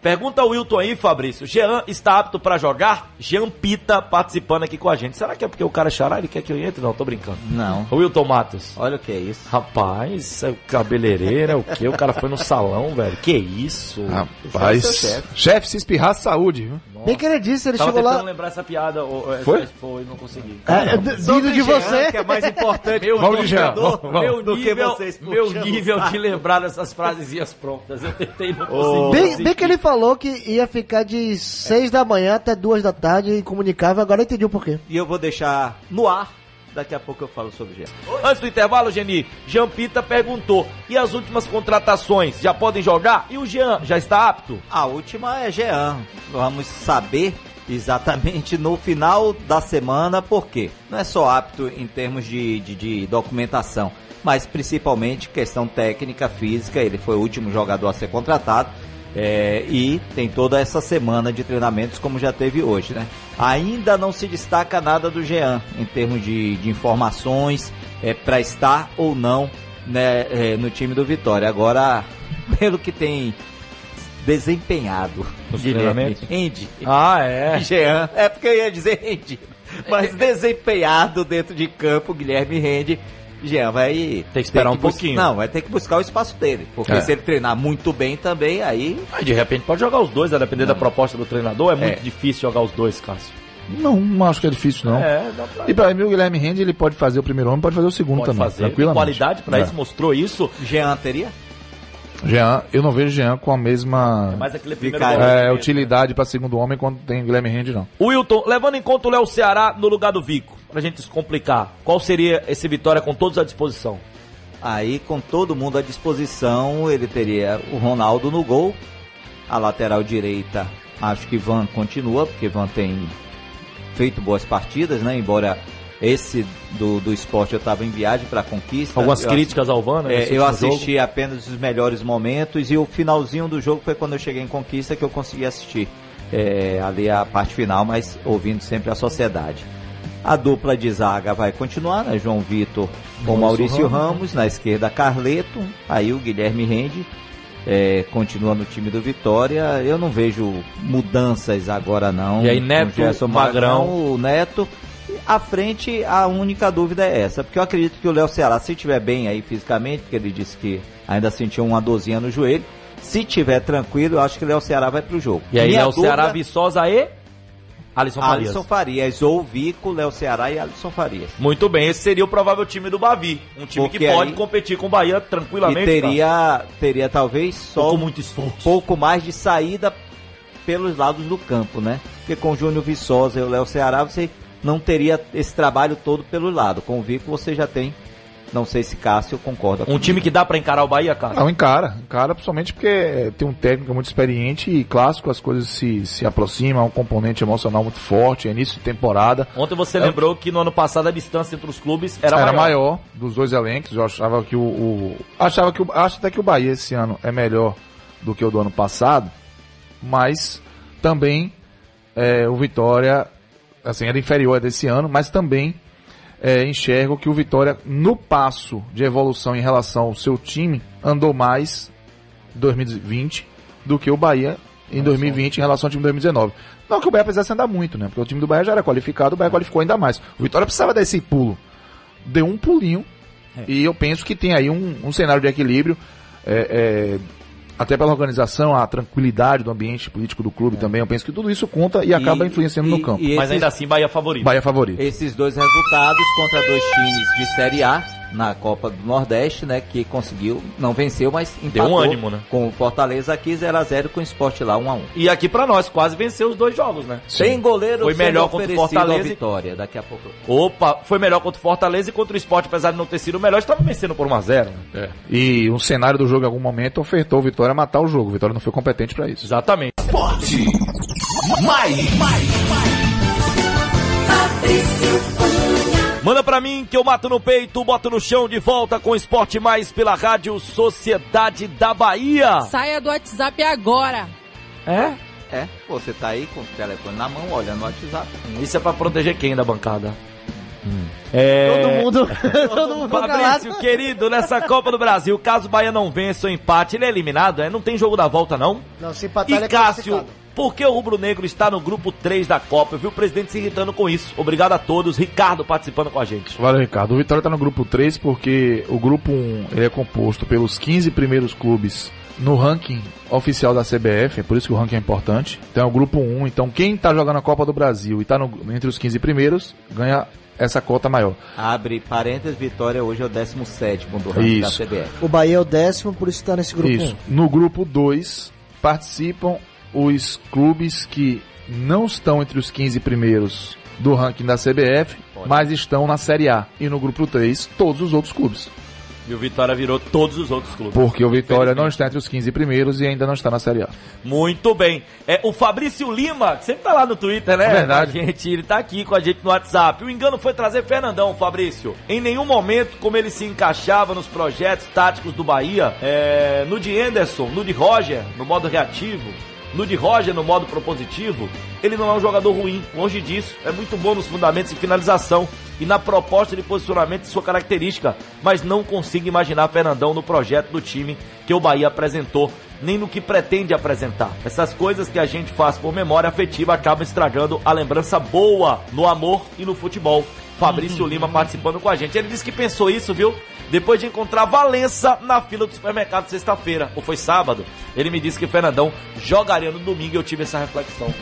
Pergunta o Wilton aí, Fabrício. Jean está apto para jogar? Jean Pita participando aqui com a gente. Será que é porque o cara é xará? Ele quer que eu entre? Não, tô brincando. Não. O Wilton Matos. Olha o que é isso. Rapaz, é cabeleireiro, é o quê? O cara foi no salão, velho. Que isso? Rapaz, é o chefe. chefe, se espirrar, saúde, viu? Bem que ele disse, ele Tava chegou lá. lembrar essa piada. ou- ou- Foi? Foi, não consegui. É, vindo de você. Que é mais importante Meu Vamos de Jean, nível, vamos, vamos. meu Do que nível, vocês meu o nível de lembrar dessas frasezinhas prontas. Eu tentei não consegui. Bem, bem que ele falou que ia ficar de 6 da manhã até 2 da tarde incomunicável, agora eu entendi o porquê. E eu vou deixar no ar. Daqui a pouco eu falo sobre Jean. Antes do intervalo, Geni, Jean Pita perguntou: e as últimas contratações já podem jogar? E o Jean já está apto? A última é Jean. Vamos saber exatamente no final da semana por quê. Não é só apto em termos de, de, de documentação, mas principalmente questão técnica, física. Ele foi o último jogador a ser contratado. É, e tem toda essa semana de treinamentos como já teve hoje, né? Ainda não se destaca nada do Jean em termos de, de informações é, para estar ou não né, é, no time do Vitória. Agora, <laughs> pelo que tem desempenhado Guilherme? Rende. Ah, é. <laughs> Jean, é porque eu ia dizer Rende, mas <laughs> desempenhado dentro de campo, Guilherme Rende. Jean vai Tem que esperar ter um pouquinho. Não, vai ter que buscar o espaço dele, porque É. se ele treinar muito bem também, aí Aí, de repente pode jogar os dois, a depender da proposta do treinador. É muito É. difícil jogar os dois, Cássio. Não, não acho que é difícil, não. É, dá pra. E pra mim o Guilherme Rende, ele pode fazer o primeiro homem, pode fazer o segundo Pode também, fazer. Tranquilamente. qualidade pra É. isso, mostrou isso. Jean teria? Jean, eu não vejo Jean com a mesma Mas aquele primeiro Fica- volante é, mesmo. utilidade pra segundo homem quando tem Guilherme Rende, não. Wilton, levando em conta o Léo Ceará no lugar do Vico, pra gente descomplicar, qual seria esse Vitória com todos à disposição? Aí, com todo mundo à disposição, ele teria o Ronaldo no gol. A lateral direita, acho que Van continua, porque Van tem feito boas partidas, né? Embora esse do, do esporte eu estava em viagem para conquista. Algumas Eu críticas ao Van, né? É, eu assisti apenas os melhores momentos e o finalzinho do jogo foi quando eu cheguei em Conquista que eu consegui assistir é, ali a parte final, mas ouvindo sempre a sociedade. A dupla de zaga vai continuar, né? João Vitor com Maurício Ramos, na esquerda Carleto, aí o Guilherme Rende é, continua no time do Vitória. Eu não vejo mudanças agora não. E aí, Neto, Gerson Magrão. o Neto. À frente, a única dúvida é essa, porque eu acredito que o Léo Ceará, se estiver bem aí fisicamente, porque ele disse que ainda sentiu uma dorzinha no joelho, se tiver tranquilo, eu acho que o Léo Ceará vai pro jogo. E aí, Minha Léo Ceará, dúvida, Viçosa e Alisson Farias. Alisson Farias, ou Vico, Léo Ceará e Alisson Farias. Muito bem, esse seria o provável time do Bavi. Um time que Porque pode aí- competir com o Bahia E tranquilamente. teria, teria talvez só um muito esforço. pouco mais de saída pelos lados do campo, né? Porque com o Júnior Viçosa e o Léo Ceará você não teria esse trabalho todo pelo lado. Com o Vico você já tem, não sei se Cássio concorda Um comigo. time que dá pra encarar o Bahia, cara. Não, encara. Encara principalmente porque tem um técnico muito experiente e clássico, as coisas se, se aproximam, um componente emocional muito forte, é início de temporada. Ontem você É. lembrou que no ano passado a distância entre os clubes era, Era, maior. maior. dos dois elencos. Eu achava que o, o- achava que o, acho até que o Bahia esse ano é melhor do que o do ano passado, mas também é, o Vitória assim era inferior a desse ano, mas também é, enxergo que o Vitória no passo de evolução em relação ao seu time andou mais 2020 do que o Bahia em 2020 em relação ao time de 2019. Não que o Bahia precisasse andar muito, né? Porque o time do Bahia já era qualificado, o Bahia qualificou ainda mais. O Vitória precisava desse pulo. Deu um pulinho. E eu penso que tem aí um, um cenário de equilíbrio. é, é, até pela organização, a tranquilidade do ambiente político do clube também. Eu penso que tudo isso conta e, acaba influenciando no campo. e Mas esses- ainda assim, Bahia favorito. Bahia favorito. Esses dois resultados contra dois times de Série A na Copa do Nordeste, né, que conseguiu, não venceu, mas empatou um ânimo, né? com o Fortaleza aqui 0 a 0 com o Sport lá 1 a 1. E aqui pra nós, quase venceu os dois jogos, né? Sem goleiro Foi melhor contra o Fortaleza e- Vitória, daqui a pouco. Opa, foi melhor contra o Fortaleza e contra o Sport, apesar de não ter sido o melhor, estava vencendo por 1x0. Né? E o cenário do jogo em algum momento ofertou o Vitória a matar o jogo. O Vitória não foi competente pra isso. Exatamente. Esporte. Mais. Manda pra mim que eu mato no peito, boto no chão de volta com o Esporte Mais pela Rádio Sociedade da Bahia. Saia do WhatsApp agora. É? É, você tá aí com o telefone na mão, olhando o WhatsApp. Isso é pra proteger quem da bancada? É... <laughs> Todo mundo, todo mundo. Fabrício, querido, nessa Copa do Brasil, caso o Bahia não vença ou empate, ele é eliminado, é? Não tem jogo da volta, não? Não, se empatar, ele E é Cássio, por que o Rubro Negro está no grupo 3 da Copa? Eu vi o presidente se irritando com isso. Obrigado a todos. Ricardo participando com a gente. Valeu, Ricardo. O Vitória tá no grupo 3 porque o grupo 1 ele é composto pelos 15 primeiros clubes no ranking oficial da CBF, é por isso que o ranking é importante. Então é o grupo 1, então quem tá jogando a Copa do Brasil e tá no- entre os 15 primeiros, ganha essa cota maior. Abre parênteses, Vitória hoje é o 17 do ranking da Isso. CBF. O Bahia é o décimo, por isso tá nesse grupo. Isso. No grupo 2 participam os clubes que não estão entre os 15 primeiros do ranking da CBF, mas estão na Série A. E no grupo 3, todos os outros clubes. E o Vitória virou todos os outros clubes. Porque o Vitória não está entre os 15 primeiros e ainda não está na Série A. Muito bem. É o Fabrício Lima, que sempre tá lá no Twitter, né? É verdade. A gente, ele tá aqui com a gente no WhatsApp. O engano foi trazer Fernandão, Fabrício. Em nenhum momento, como ele se encaixava nos projetos táticos do Bahia, é, no de Anderson, no de Roger, no modo reativo, no de Roger, no modo propositivo, ele não é um jogador ruim, longe disso. É muito bom nos fundamentos e finalização e na proposta de posicionamento de sua característica, mas não consigo imaginar Fernandão no projeto do time que o Bahia apresentou, nem no que pretende apresentar. Essas coisas que a gente faz por memória afetiva acabam estragando a lembrança boa no amor e no futebol. Fabrício Lima participando com a gente. Ele disse que pensou isso, viu? Depois de encontrar Valença na fila do supermercado sexta-feira, ou foi sábado. Ele me disse que Fernandão jogaria no domingo e eu tive essa reflexão.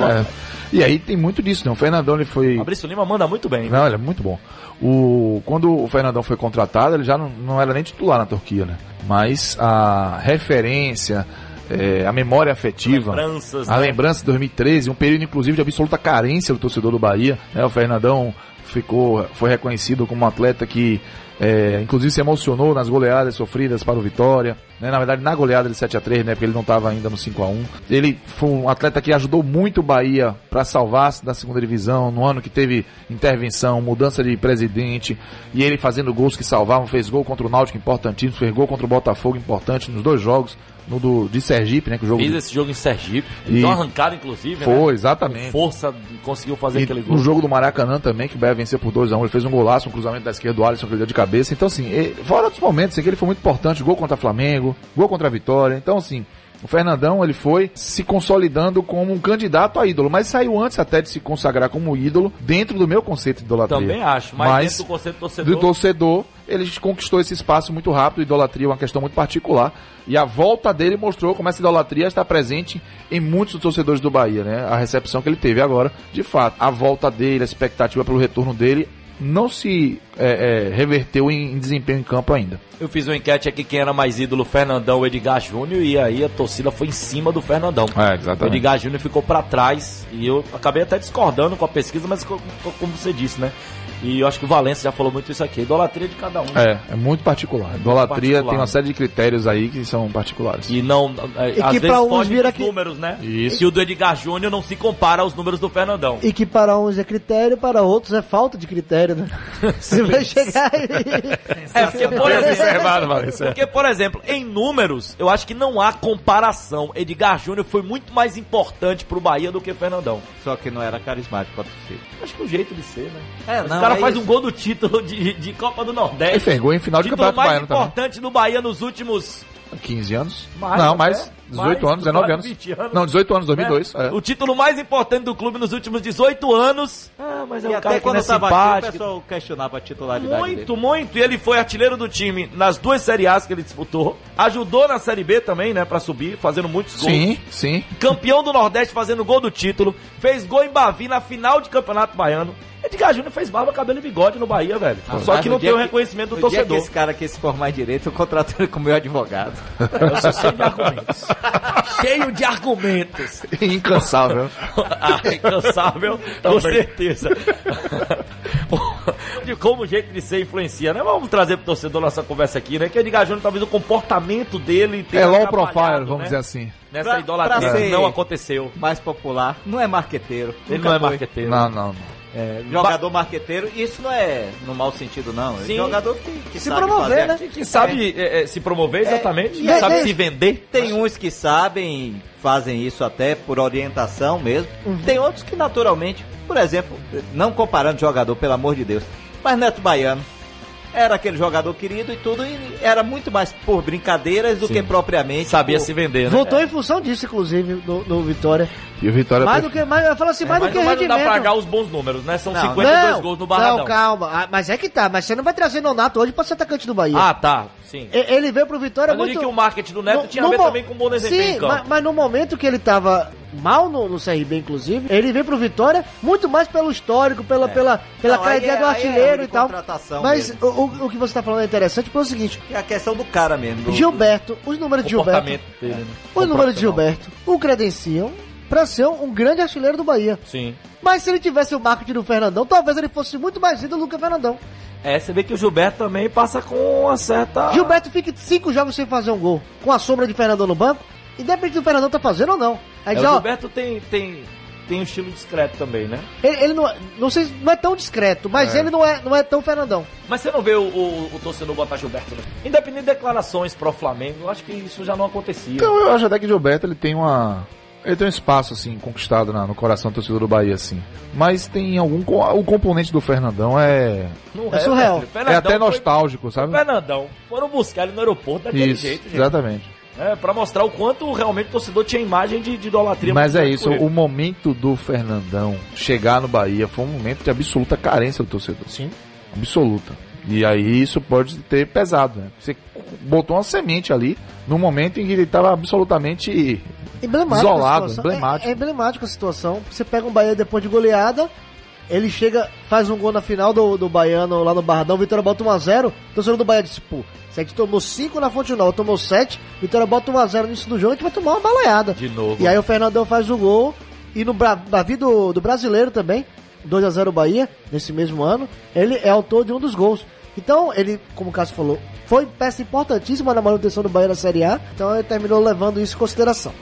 É. E aí tem muito disso, né? O Fernandão ele foi. Fabrício Lima manda muito bem. Não, ele é muito bom. O, quando o Fernandão foi contratado, ele já não, não era nem titular na Turquia, né? Mas a referência, é, a memória afetiva, Lembranças, a né? lembrança de 2013, um período inclusive de absoluta carência do torcedor do Bahia. Né? O Fernandão ficou, foi reconhecido como um atleta que é, inclusive se emocionou nas goleadas sofridas para o Vitória, né? na verdade na goleada de 7 a 3 né? porque ele não estava ainda no 5 a 1 Ele foi um atleta que ajudou muito o Bahia para salvar-se da segunda divisão, no ano que teve intervenção, mudança de presidente, e ele fazendo gols que salvavam, fez gol contra o Náutico importantíssimo, fez gol contra o Botafogo importante nos dois jogos, no do, de Sergipe, né? Que o jogo Fiz esse jogo em Sergipe. E- Deu uma arrancada, inclusive. Foi, né? exatamente. Com força, conseguiu fazer E aquele gol. no jogo do Maracanã também, que o Bahia venceu por 2x1, ele fez um golaço, um cruzamento da esquerda do Alisson que ele deu de cabeça. Então, assim, e- fora dos momentos, que ele foi muito importante, gol contra o Flamengo, gol contra a Vitória. Então, assim, o Fernandão, ele foi se consolidando como um candidato a ídolo, mas saiu antes até de se consagrar como ídolo dentro do meu conceito de idolatria. Também acho, mas, Mas dentro do conceito do torcedor. do torcedor, ele conquistou esse espaço muito rápido, idolatria é uma questão muito particular, e a volta dele mostrou como essa idolatria está presente em muitos dos torcedores do Bahia, né? A recepção que ele teve agora, de fato, a volta dele, a expectativa pelo retorno dele, não se é, é, reverteu em, em desempenho em campo ainda. Eu fiz uma enquete aqui quem era mais ídolo, Fernandão ou Edgar Júnior, e aí a torcida foi em cima do Fernandão. É, O Edgar Júnior ficou pra trás e eu acabei até discordando com a pesquisa, mas co- co- como você disse, né? E eu acho que o Valença já falou muito isso aqui, idolatria de cada um. É, é muito particular. Idolatria particular. tem uma série de critérios aí que são particulares. E não. é, E às que vezes pra uns vira que- números, né? Isso. Que o do Edgar Júnior não se compara aos números do Fernandão. E que para uns é critério, para outros é falta de critério, né? <laughs> Você vai chegar aí. É, porque, por exemplo, porque, por exemplo, em números, eu acho que não há comparação. Edgar Júnior foi muito mais importante pro Bahia do que Fernandão. Só que não era carismático pra torcida. Acho que o jeito de ser, né? É, não, cara é faz um gol do título de, de Copa do Ele Nordeste. fez gol em final de título campeonato mais baiano também. importante do Bahia nos últimos 15 anos? Mais não, até. mais 18 Mais, anos, 19 anos. 20 anos. Não, 18 anos, 2002. É. é. O título mais importante do clube nos últimos 18 anos. Ah, mas é E um até cara que não quando é tava aqui, o pessoal questionava a titularidade dele. Muito, muito. E ele foi artilheiro do time nas duas Série A's que ele disputou. Ajudou na Série B também, né, pra subir, fazendo muitos gols. Sim, sim. Campeão do Nordeste fazendo gol do título. Fez gol em Bavi na final de Campeonato Baiano. Edgar Júnior fez barba, cabelo e bigode no Bahia, velho. Só Mas que não tem o reconhecimento do no dia torcedor. que esse cara quis se formar em direito, eu contratei ele como meu advogado. Eu sou cheio de argumentos. cheio de argumentos. Incansável. <laughs> ah, incansável, com certeza. de como o jeito de ser influencia, né? Vamos trazer pro torcedor nossa conversa aqui, né? Que o Edgar Júnior, talvez o comportamento dele tenha É low profile, vamos né? dizer assim. Nessa Pra- idolatria pra não aconteceu. Mais popular, não é marqueteiro. Ele não é foi. marqueteiro. Não, não, não. É, Jogador marqueteiro, isso não é no mau sentido, não. É Sim. jogador que, que Se sabe promover, fazer. né? que, que sabe é, é, se promover exatamente, e é- sabe é- se vender. Tem uns que sabem, fazem isso até por orientação mesmo. Uhum. Tem outros que naturalmente, por exemplo, não comparando jogador, pelo amor de Deus, mas Neto Baiano era aquele jogador querido e tudo, e era muito mais por brincadeiras do Sim. que propriamente. Sabia por- se vender, né? Voltou em função disso, inclusive, no, no Vitória. E o Vitória Mais do que, mais, eu falo assim, mais mas, do que não, mas não dá rendimento. pra pagar os bons números, né? São Não, 52 não, gols no Barradão. Não, calma. Ah, mas é que tá. Mas você não vai trazer Nonato hoje pra ser atacante do Bahia. Ah, tá. Sim. E- Ele veio pro Vitória Mas eu muito... digo que o marketing do Neto No- tinha a no ver mo- também com um bom desempenho Sim, em campo. mas, mas no momento que ele tava mal no, no CRB, inclusive, ele veio pro Vitória muito mais pelo histórico, pela, pela, pela Não, é- do é artilheiro de e tal. Mas o, o- o que você tá falando é interessante pelo seguinte: É a questão do cara mesmo. do- Gilberto, os números de Gilberto, comportamento dele, né? os números de. Gilberto o credenciam pra ser um grande artilheiro do Bahia. Sim. Mas se ele tivesse o marketing do Fernandão, talvez ele fosse muito mais ídolo do que o Fernandão. É, você vê que o Gilberto também passa com uma certa. Gilberto fica cinco jogos sem fazer um gol, com a sombra de Fernandão no banco, independente do Fernandão tá fazendo ou não. Aí É, diz, o ó, Gilberto tem, tem, tem um estilo discreto também, né? ele, ele não, não sei, não é tão discreto, mas ele não é, não é tão Fernandão. Mas você não vê o, o, o torcedor botar Gilberto, né? Independente de declarações pro Flamengo, eu acho que isso já não acontecia. Então eu acho até que o Gilberto ele tem uma. Ele tem um espaço, assim, conquistado na- no coração do torcedor do Bahia, assim. Mas tem algum. O componente do Fernandão é. É surreal. É até nostálgico, O sabe? Fernandão foram buscar ele no aeroporto daquele Isso, jeito, gente. exatamente. É, pra mostrar o quanto realmente o torcedor tinha imagem de, de idolatria. Mas é isso, o momento do Fernandão chegar no Bahia foi um momento de absoluta carência do torcedor. Sim. Absoluta. E aí isso pode ter pesado, né? Você botou uma semente ali no momento em que ele estava absolutamente Emblemático Isolado, a situação. emblemático. É, é emblemático a situação. Você pega um Bahia depois de goleada, ele chega, faz um gol na final do, do Baiano lá no Barradão, Vitória bota 1x0. O torcedor do Bahia disse, pô, se a gente tomou 5 na Fonte Nova, tomou 7, Vitória bota 1x0 nisso do jogo, a gente vai tomar uma baleada. De novo. E aí o Fernandão faz o gol. E no Bavi do, do brasileiro também, 2x0 Bahia, nesse mesmo ano, ele é autor de um dos gols. Então, ele, como o Cássio falou, foi peça importantíssima na manutenção do Bahia na Série A. Então ele terminou levando isso em consideração.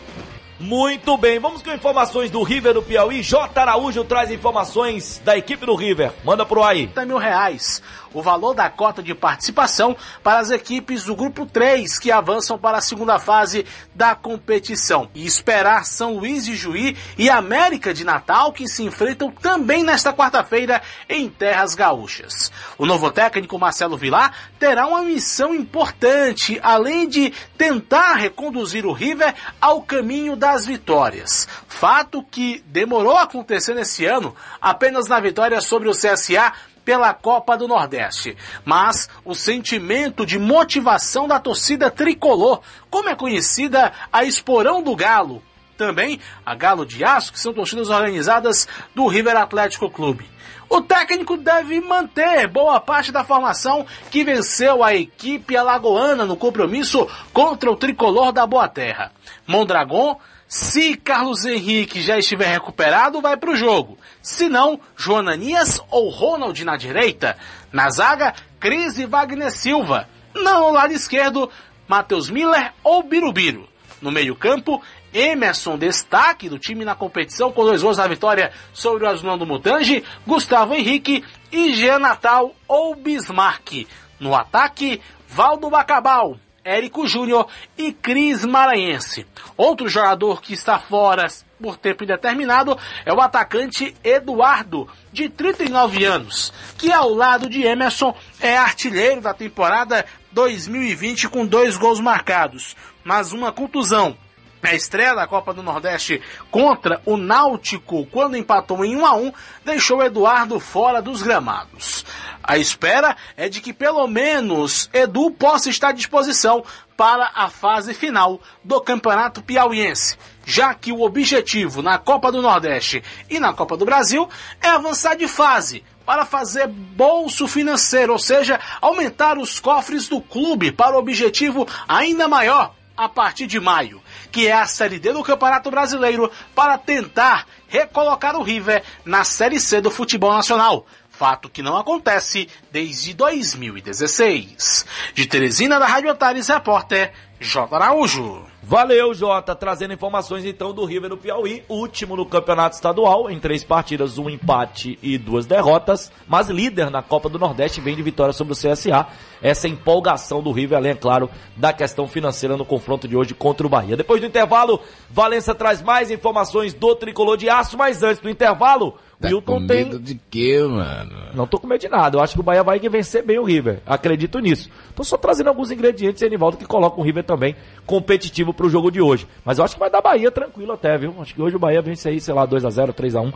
Muito bem, vamos com informações do River do Piauí. J. Araújo traz informações da equipe do River. Manda pro aí. 30 mil reais, o valor da cota de participação para as equipes do grupo 3 que avançam para a segunda fase da competição. E esperar São Luís de Juí e América de Natal que se enfrentam também nesta quarta-feira em terras gaúchas. O novo técnico Marcelo Vilar terá uma missão importante, além de tentar reconduzir o River ao caminho das vitórias. Fato que demorou a acontecer nesse ano apenas na vitória sobre o CSA pela Copa do Nordeste. Mas o sentimento de motivação da torcida tricolor, como é conhecida a Esporão do Galo, também a Galo de Aço, que são torcidas organizadas do River Atlético Clube. O técnico deve manter boa parte da formação que venceu a equipe alagoana no compromisso contra o tricolor da Boa Terra. Mondragon, se Carlos Henrique já estiver recuperado, vai para o jogo. Se não, Joananias ou Ronald na direita. Na zaga, Cris e Wagner Silva. Não no lado esquerdo, Matheus Miller ou Birubiru. No meio-campo, Emerson, destaque do time na competição, com dois gols na vitória sobre o Azulão do Mutange, Gustavo Henrique e Jean Natal ou Bismarck. No ataque, Valdo Bacabal. Érico Júnior e Cris Maranhense. Outro jogador que está fora por tempo indeterminado é o atacante Eduardo, de 39 anos, que ao lado de Emerson é artilheiro da temporada 2020 com dois gols marcados, mas uma contusão. A estreia da Copa do Nordeste contra o Náutico, quando empatou em 1 a 1, deixou Eduardo fora dos gramados. A espera é de que pelo menos Edu possa estar à disposição para a fase final do Campeonato Piauiense, já que o objetivo na Copa do Nordeste e na Copa do Brasil é avançar de fase para fazer bolso financeiro, ou seja, aumentar os cofres do clube para o objetivo ainda maior a partir de maio, que é a Série D do Campeonato Brasileiro, para tentar recolocar o River na Série C do futebol nacional. Fato que não acontece desde 2016. De Teresina da Rádio Antares, repórter J. Araújo. Valeu, Jota, trazendo informações então do River no Piauí, último no campeonato estadual, em três partidas, um empate e duas derrotas, mas líder na Copa do Nordeste, vem de vitória sobre o CSA. Essa empolgação do River, além, é claro, da questão financeira no confronto de hoje contra o Bahia. Depois do intervalo, Valença traz mais informações do tricolor de aço, mas antes do intervalo, Tá Wilton com tem. medo de quê, mano? Não tô com medo de nada. Eu acho que o Bahia vai vencer bem o River. Acredito nisso. Tô só trazendo alguns ingredientes, Enivaldo, que coloca o River também competitivo pro jogo de hoje. Mas eu acho que vai dar Bahia tranquilo até, viu? Acho que hoje o Bahia vence aí, sei lá, 2x0, 3x1.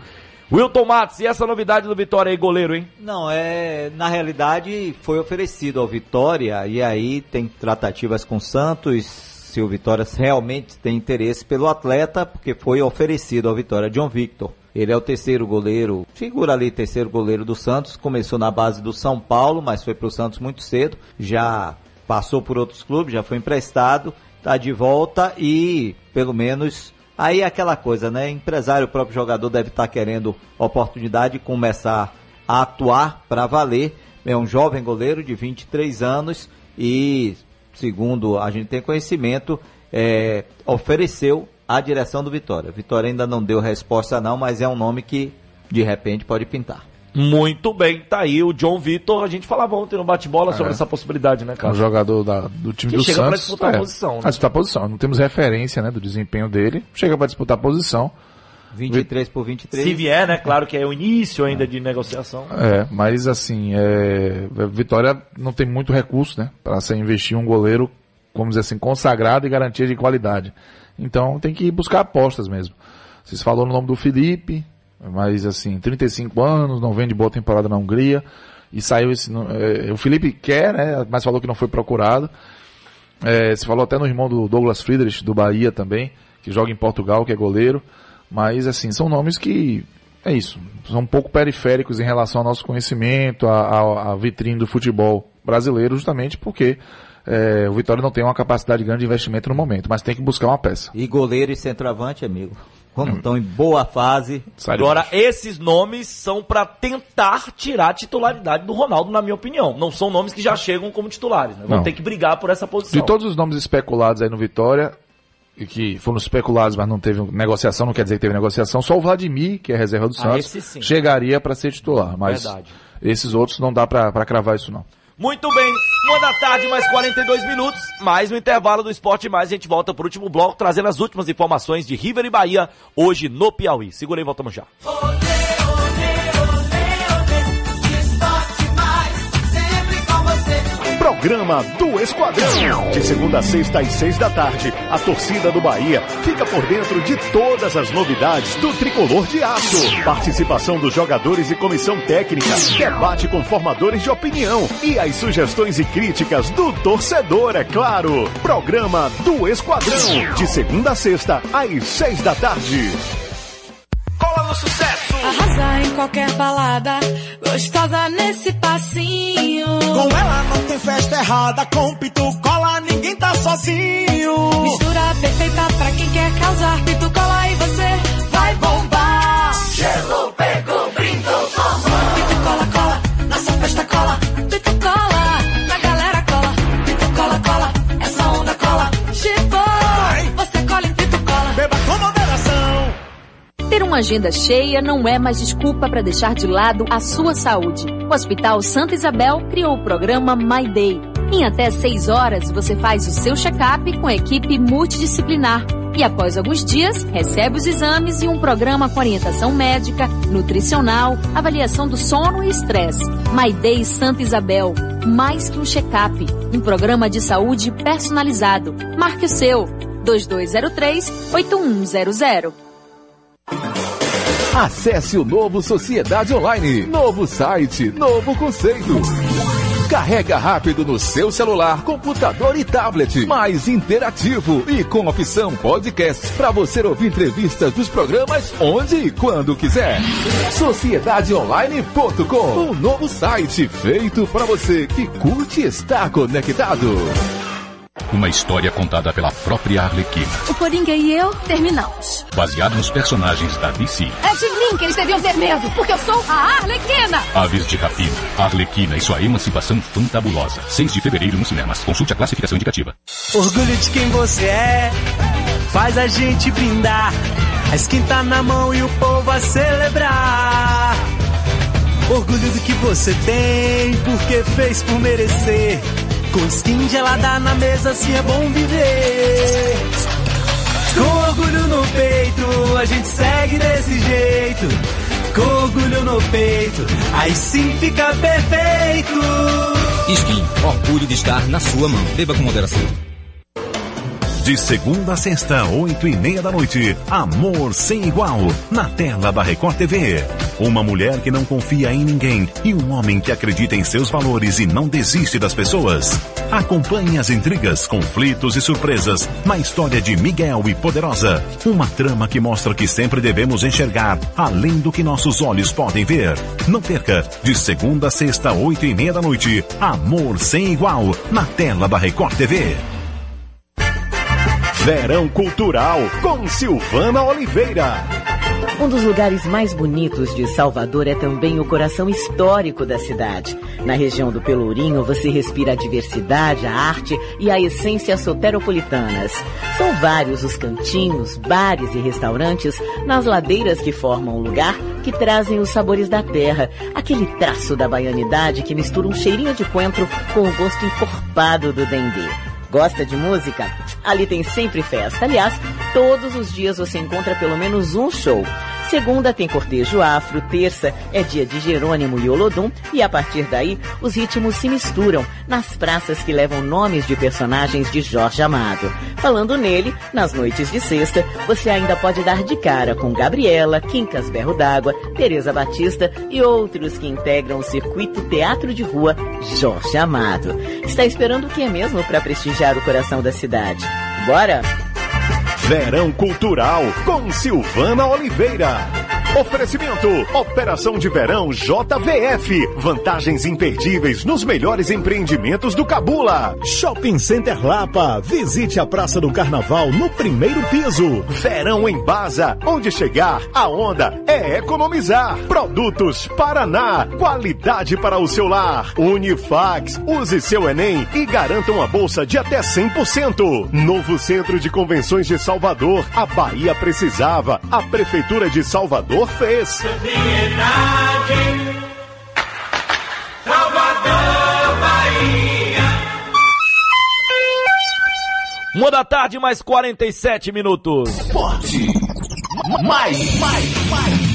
Wilton Matos, e essa novidade do Vitória aí, goleiro, hein? Não, é. Na realidade, foi oferecido ao Vitória e aí tem tratativas com o Santos. Se o Vitória realmente tem interesse pelo atleta, porque foi oferecido ao Vitória John Victor. Ele é o terceiro goleiro, figura ali terceiro goleiro do Santos. Começou na base do São Paulo, mas foi para o Santos muito cedo. Já passou por outros clubes, já foi emprestado, tá de volta e pelo menos aí é aquela coisa, né? Empresário, o próprio jogador deve estar querendo oportunidade de começar a atuar para valer. É um jovem goleiro de 23 anos e, segundo a gente tem conhecimento, é, ofereceu a direção do Vitória. Vitória ainda não deu resposta não, mas é um nome que de repente pode pintar. Muito bem, tá aí o John Vitor. A gente falava ontem no bate-bola sobre É. essa possibilidade, né, Um cara? jogador da- do time Que do chega pra Santos. disputar a é, posição, né? Pra disputar a posição. Não temos referência né, do desempenho dele. Chega para disputar a posição. 23 por 23. Se vier, né? Claro que é o início ainda de negociação. É, mas assim, é, a Vitória não tem muito recurso, né? Para se investir em um goleiro, vamos dizer assim, consagrado e garantia de qualidade. Então tem que buscar apostas mesmo. Vocês falaram no nome do Felipe, mas assim, 35 anos, não vem de boa temporada na Hungria. E saiu esse. é, o Felipe quer, né? Mas falou que não foi procurado. É, você falou até no irmão do Douglas Friedrich, do Bahia também, que joga em Portugal, que é goleiro. Mas, assim, são nomes que, é isso, são um pouco periféricos em relação ao nosso conhecimento, à vitrine do futebol brasileiro, justamente porque é, o Vitória não tem uma capacidade grande de investimento no momento, mas tem que buscar uma peça. E goleiro e centroavante, amigo. Quando estão em boa fase. Agora, esses nomes são pra tentar tirar a titularidade do Ronaldo, na minha opinião. Não são nomes que já chegam como titulares, né? Vão Não. ter que brigar por essa posição. De todos os nomes especulados aí no Vitória, e que foram especulados, mas não teve negociação, não quer dizer que teve negociação, só o Vladimir, que é reserva do Ah, Santos, esse sim. chegaria para ser titular. Mas Verdade. esses outros não dá para cravar isso não. Muito bem, uma da tarde, mais 42 minutos, mais um intervalo do Esporte Mais. A gente volta pro último bloco, trazendo as últimas informações de River e Bahia, hoje no Piauí. Segura aí, voltamos já. Programa do Esquadrão. De segunda a sexta às seis da tarde, a torcida do Bahia fica por dentro de todas as novidades do tricolor de aço. Participação dos jogadores e comissão técnica, debate com formadores de opinião e as sugestões e críticas do torcedor, é claro. Programa do Esquadrão. De segunda a sexta às seis da tarde. Cola no sucesso! Arrasar em qualquer balada, gostosa nesse passinho. Com ela não tem festa errada, com pitu cola ninguém tá sozinho. Mistura perfeita pra quem quer causar. Pito cola e você vai bombar. Gelo pegou, uma agenda cheia não é mais desculpa para deixar de lado a sua saúde. O Hospital Santa Isabel criou o programa My Day. Em até seis horas, você faz o seu check-up com a equipe multidisciplinar. E após alguns dias, recebe os exames e um programa com orientação médica, nutricional, avaliação do sono e estresse. Maidei Santa Isabel. Mais que um check-up. Um programa de saúde personalizado. Marque o seu. 2203-8100. Acesse o novo Sociedade Online. Novo site, novo conceito. Carrega rápido no seu celular, computador e tablet. Mais interativo e com opção podcast para você ouvir entrevistas dos programas onde e quando quiser. Sociedadeonline.com. Um novo site feito para você que curte estar conectado. Uma história contada pela própria Arlequina, O Coringa e eu terminamos. baseada nos personagens da DC. É de mim que eles deviam ter medo, porque eu sou a Arlequina. Aves de Rapina, Arlequina e sua emancipação fantabulosa. 6 de fevereiro nos cinemas. Consulte a classificação indicativa. Orgulho de quem você é, faz a gente brindar. A skin tá na mão e o povo a celebrar. Orgulho do que você tem, porque fez por merecer. Com skin gelada na mesa, assim é bom viver. Com orgulho no peito, a gente segue desse jeito. Com orgulho no peito, aí sim fica perfeito. Skin, orgulho de estar na sua mão. Beba com moderação. De segunda a sexta, oito e meia da noite, Amor Sem Igual, na tela da Record TV. Uma mulher que não confia em ninguém e um homem que acredita em seus valores e não desiste das pessoas. Acompanhe as intrigas, conflitos e surpresas na história de Miguel e Poderosa. Uma trama que mostra que sempre devemos enxergar além do que nossos olhos podem ver. Não perca, de segunda a sexta, oito e meia da noite, Amor Sem Igual, na tela da Record TV. Verão Cultural com Silvana Oliveira. Um dos lugares mais bonitos de Salvador é também o coração histórico da cidade. Na região do Pelourinho, você respira a diversidade, a arte e a essência soteropolitanas. São vários os cantinhos, bares e restaurantes nas ladeiras que formam o lugar que trazem os sabores da terra, aquele traço da baianidade que mistura um cheirinho de coentro com o gosto encorpado do dendê. Gosta de música? Ali tem sempre festa. Aliás, todos os dias você encontra pelo menos um show. Segunda tem cortejo afro, terça é dia de Jerônimo e Olodum e a partir daí os ritmos se misturam nas praças que levam nomes de personagens de Jorge Amado. Falando nele, nas noites de sexta, você ainda pode dar de cara com Gabriela, Quincas Berro d'Água, Tereza Batista e outros que integram o circuito Teatro de Rua Jorge Amado. Está esperando o que é mesmo para prestigiar o coração da cidade? Bora? Verão Cultural com Silvana Oliveira. Oferecimento: Operação de Verão JVF. Vantagens imperdíveis nos melhores empreendimentos do Cabula. Shopping Center Lapa. Visite a Praça do Carnaval no primeiro piso. Verão em Baza. Onde chegar, a onda é economizar. Produtos Paraná. Qualidade para o seu lar. Unifax. Use seu Enem e garanta uma bolsa de até 100%. Novo Centro de Convenções de Salvador. A Bahia precisava. A Prefeitura de Salvador fez. Salvador, Bahia. Uma da tarde, mais 47 minutos. Forte. Mais, mais, mais.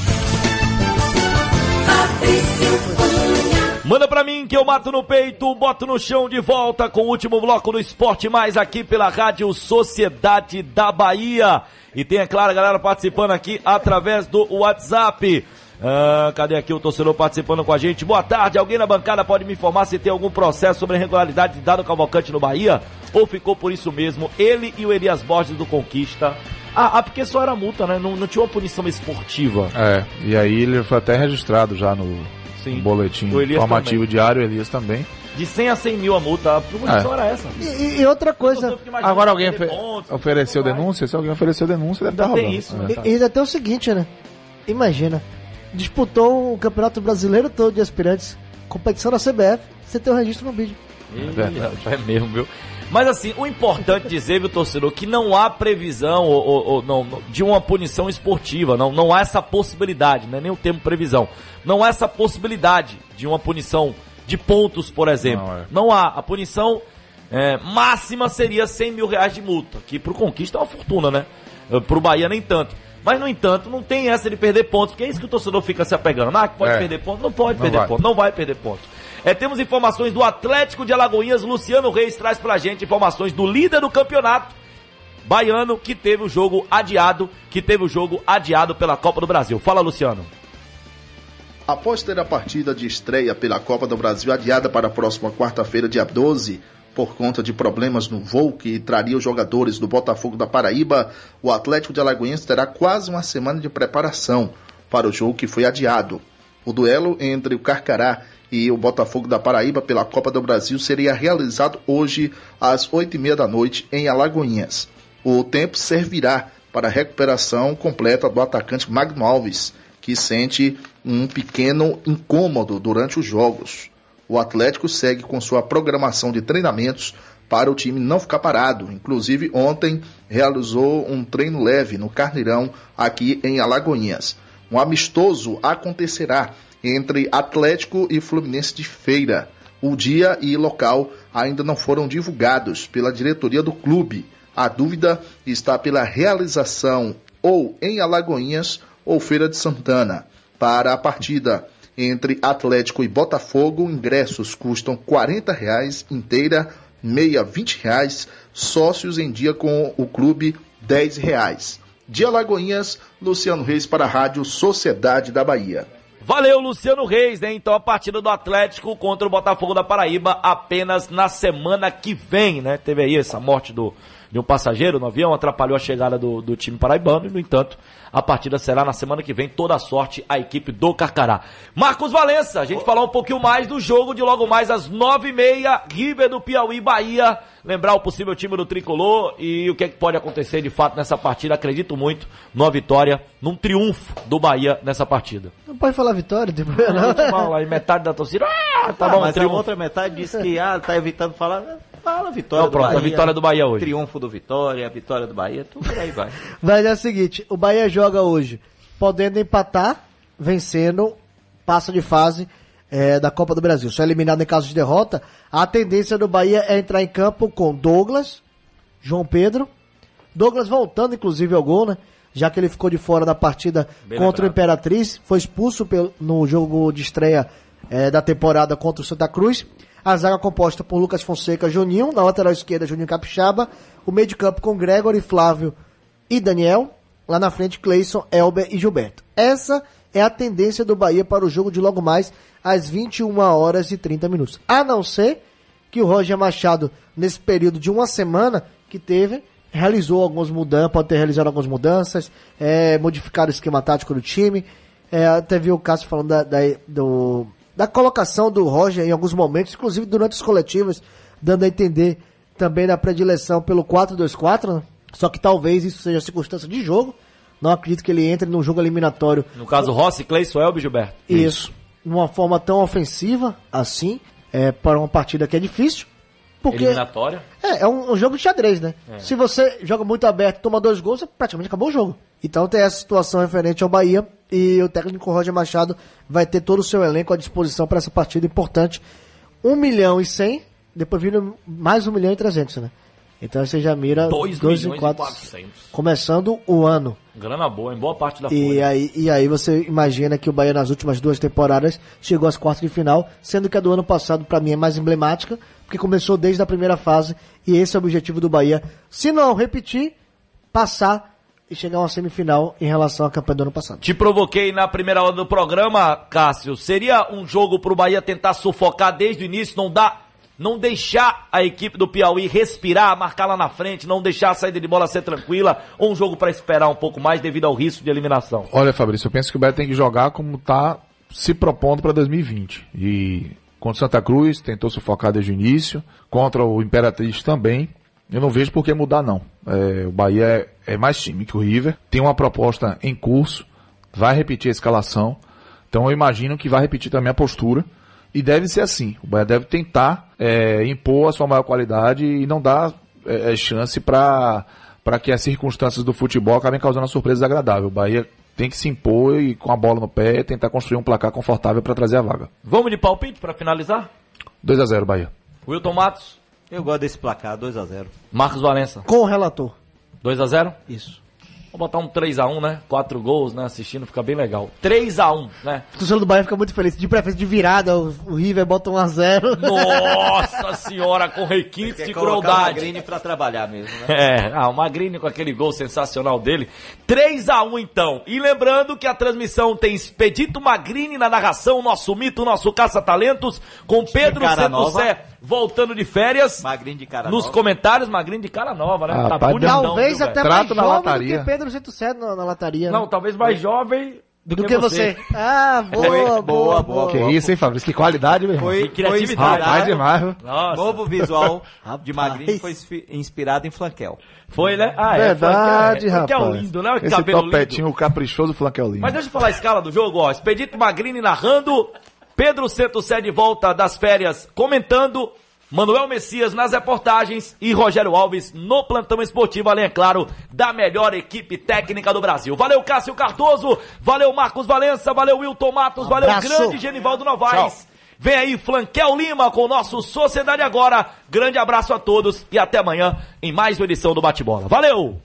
Manda pra mim que eu mato no peito, boto no chão de volta com o último bloco do Esporte Mais aqui pela Rádio Sociedade da Bahia. E tem, é claro, a galera participando aqui através do WhatsApp. Ah, cadê aqui o torcedor participando com a gente? Boa tarde, alguém na bancada pode me informar se tem algum processo sobre irregularidade de dado Cavalcante no Bahia? Ou ficou por isso mesmo ele e o Elias Borges do Conquista? Ah, ah, porque só era multa, né? Não, não tinha uma punição esportiva. É, e aí ele foi até registrado já no, Sim. no boletim informativo também. diário, Elias também. De 100 a 100 mil a multa. A punição É. era essa. E, e outra coisa. Agora alguém ofe- ofereceu denúncia? Se alguém ofereceu denúncia, deve estar Tem rolando. isso, É. E ainda tem o seguinte, né? Imagina. Disputou o campeonato brasileiro todo de aspirantes. Competição da CBF. Você tem o registro no vídeo. É verdade. É mesmo, viu? Mas assim, o importante dizer, viu, torcedor, que não há previsão ou, ou- ou não, de uma punição esportiva. Não, não há essa possibilidade, não é nem o termo previsão. Não há essa possibilidade de uma punição de pontos, por exemplo. Não, é. Não há. A punição é, máxima seria 100 mil reais de multa, que pro Conquista é uma fortuna, né? Eh, Pro Bahia nem tanto. Mas, no entanto, não tem essa de perder pontos, porque é isso que o torcedor fica se apegando. Ah, que pode É. perder pontos? Não pode Não perder vai. pontos, não vai perder pontos. É, temos informações do Atlético de Alagoinhas, Luciano Reis traz pra gente informações do líder do campeonato, baiano, que teve o jogo adiado, que teve o jogo adiado pela Copa do Brasil. Fala, Luciano. Após ter a partida de estreia pela Copa do Brasil adiada para a próxima quarta-feira, dia 12, por conta de problemas no voo que traria os jogadores do Botafogo da Paraíba, o Atlético de Alagoinhas terá quase uma semana de preparação para o jogo que foi adiado. O duelo entre o Carcará e o Botafogo da Paraíba pela Copa do Brasil seria realizado hoje às oito e meia da noite em Alagoinhas. O tempo servirá para a recuperação completa do atacante Magno Alves, que sente um pequeno incômodo durante os jogos. O Atlético segue com sua programação de treinamentos para o time não ficar parado. Inclusive, ontem realizou um treino leve no Carneirão, aqui em Alagoinhas. Um amistoso acontecerá entre Atlético e Fluminense de Feira. O dia e local ainda não foram divulgados pela diretoria do clube. A dúvida está pela realização ou em Alagoinhas ou Feira de Santana. Para a partida entre Atlético e Botafogo, ingressos custam 40 reais inteira, meia 20 reais, sócios em dia com o clube 10 reais. De Alagoinhas, Luciano Reis para a Rádio Sociedade da Bahia. Valeu, Luciano Reis, né? Então a partida do Atlético contra o Botafogo da Paraíba apenas na semana que vem, né? Teve aí essa morte do, de um passageiro no avião, atrapalhou a chegada do, do time paraibano e, no entanto, a partida será na semana que vem. Toda a sorte a equipe do Carcará. Marcos Valença, a gente falar um pouquinho mais do jogo de logo mais às nove e meia, River do Piauí, Bahia. Lembrar o possível time do Tricolor e o que, é que pode acontecer de fato nessa partida. Acredito muito numa vitória, num triunfo do Bahia nessa partida. Não pode falar vitória, tipo, Não, não. Aí metade da torcida, ah, tá Ah, bom, mas a triunfo. outra metade diz que ah, tá evitando falar. Fala vitória Então, pronto, do a Bahia. vitória do Bahia hoje. Triunfo do Vitória, a vitória do Bahia, tudo por aí vai. <laughs> Mas é o seguinte, o Bahia joga hoje, podendo empatar, vencendo, passa de fase eh, da Copa do Brasil. Só eliminado em caso de derrota, a tendência do Bahia é entrar em campo com Douglas, João Pedro, Douglas voltando inclusive ao gol, né? Já que ele ficou de fora da partida Bem contra o. Imperatriz, foi expulso pelo- no jogo de estreia eh, da temporada contra o Santa Cruz. A zaga composta por Lucas Fonseca Juninho, na lateral esquerda Juninho Capixaba, o meio de campo com Gregory, Flávio e Daniel, lá na frente Cleison, Elber e Gilberto. Essa é a tendência do Bahia para o jogo de logo mais às 21 horas e 30 minutos. A não ser que o Roger Machado, nesse período de uma semana que teve, realizou algumas mudanças, pode ter realizado algumas mudanças, é, modificar o esquema tático do time. É, até vi o Cássio falando da, da, do, da colocação do Roger em alguns momentos, inclusive durante os coletivos, dando a entender também da predileção pelo 4-2-4, né? só que talvez isso seja circunstância de jogo. Não acredito que ele entre num jogo eliminatório No caso, Rossi, Cleison, Elber e Gilberto. isso. Numa forma tão ofensiva assim, é, para uma partida que é difícil. Porque Eliminatória. é, é um, um jogo de xadrez, né? É. Se você joga muito aberto toma dois gols, praticamente acabou o jogo. Então tem essa situação referente ao Bahia e o técnico Roger Machado vai ter todo o seu elenco à disposição para essa partida importante. 1 milhão e 100, depois vindo mais 1 milhão e 300, né? Então você já mira 2 dois milhões e e quatro, 400. começando o ano. Grana boa, em boa parte da E folha. aí, e aí você imagina que o Bahia nas últimas duas temporadas chegou às quartas de final, sendo que a do ano passado para mim é mais emblemática, porque começou desde a primeira fase e esse é o objetivo do Bahia. Se não repetir, passar e chegar a uma semifinal em relação à campanha do ano passado. Te provoquei na primeira hora do programa, Cássio. Seria um jogo pro Bahia tentar sufocar desde o início, não dar, não deixar a equipe do Piauí respirar, marcar lá na frente, não deixar a saída de bola ser tranquila, ou um jogo para esperar um pouco mais devido ao risco de eliminação? Olha, Fabrício, eu penso que o Bahia tem que jogar como tá se propondo para 2020. E contra o Santa Cruz, tentou sufocar desde o início. Contra o Imperatriz também. Eu não vejo por que mudar, não. É, o Bahia é, é mais time que o River. Tem uma proposta em curso. Vai repetir a escalação. Então eu imagino que vai repetir também a postura. E deve ser assim. O Bahia deve tentar é, impor a sua maior qualidade e não dar é, é, chance para para que as circunstâncias do futebol acabem causando uma surpresa desagradável. O Bahia tem que se impor e com a bola no pé tentar construir um placar confortável para trazer a vaga. Vamos de palpite para finalizar? 2x0 Bahia. Wilton Matos. Eu gosto desse placar, 2x0. Marcos Valença. Com o relator. 2x0? Isso. Vamos botar um 3x1, né? Quatro gols, né? Assistindo fica bem legal. 3x1, né? O torcedor do Bahia fica muito feliz. De preferência de virada, o, o River bota 1x0. Nossa <laughs> senhora, com requintes de colocar o crueldade. Magrini pra trabalhar mesmo, né? É, ah, o Magrini com aquele gol sensacional dele. 3x1 então. E lembrando que a transmissão tem Expedito Magrini na narração, nosso mito, nosso caça-talentos, com Pedro Centocé voltando de férias. Magrini de cara Nos nova. comentários, Magrini de cara nova, né? Ah, tá bonitão, Talvez viu, até mais Trato na jovem lataria. do que Pedro 107 na, na lataria. Não, né? talvez mais jovem do, do que você. Ah, <laughs> boa, boa, boa. Que isso, hein, Fabrício? Que qualidade, meu irmão. Foi, Que criatividade. Rapaz, demais? Nossa. Novo visual de. Magrini foi inspi- inspirado em Flanquel. Foi, né? Ah, Verdade, é. Flanquel- rapaz. Flanquel lindo, né? Que Esse cabelo topetinho lindo. caprichoso flanquel lindo. Mas deixa eu falar a escala do jogo, ó. Expedito Magrini narrando, Pedro Centocé de volta das férias comentando, Manuel Messias nas reportagens e Rogério Alves no plantão esportivo, além, é claro, da melhor equipe técnica do Brasil. Valeu, Cássio Cardoso, valeu, Marcos Valença, valeu, Wilton Matos, valeu, Abraço. grande Genivaldo Novaes. Vem aí, Flanquel Lima com o nosso Sociedade Agora. Grande abraço a todos e até amanhã em mais uma edição do Bate-Bola. Valeu!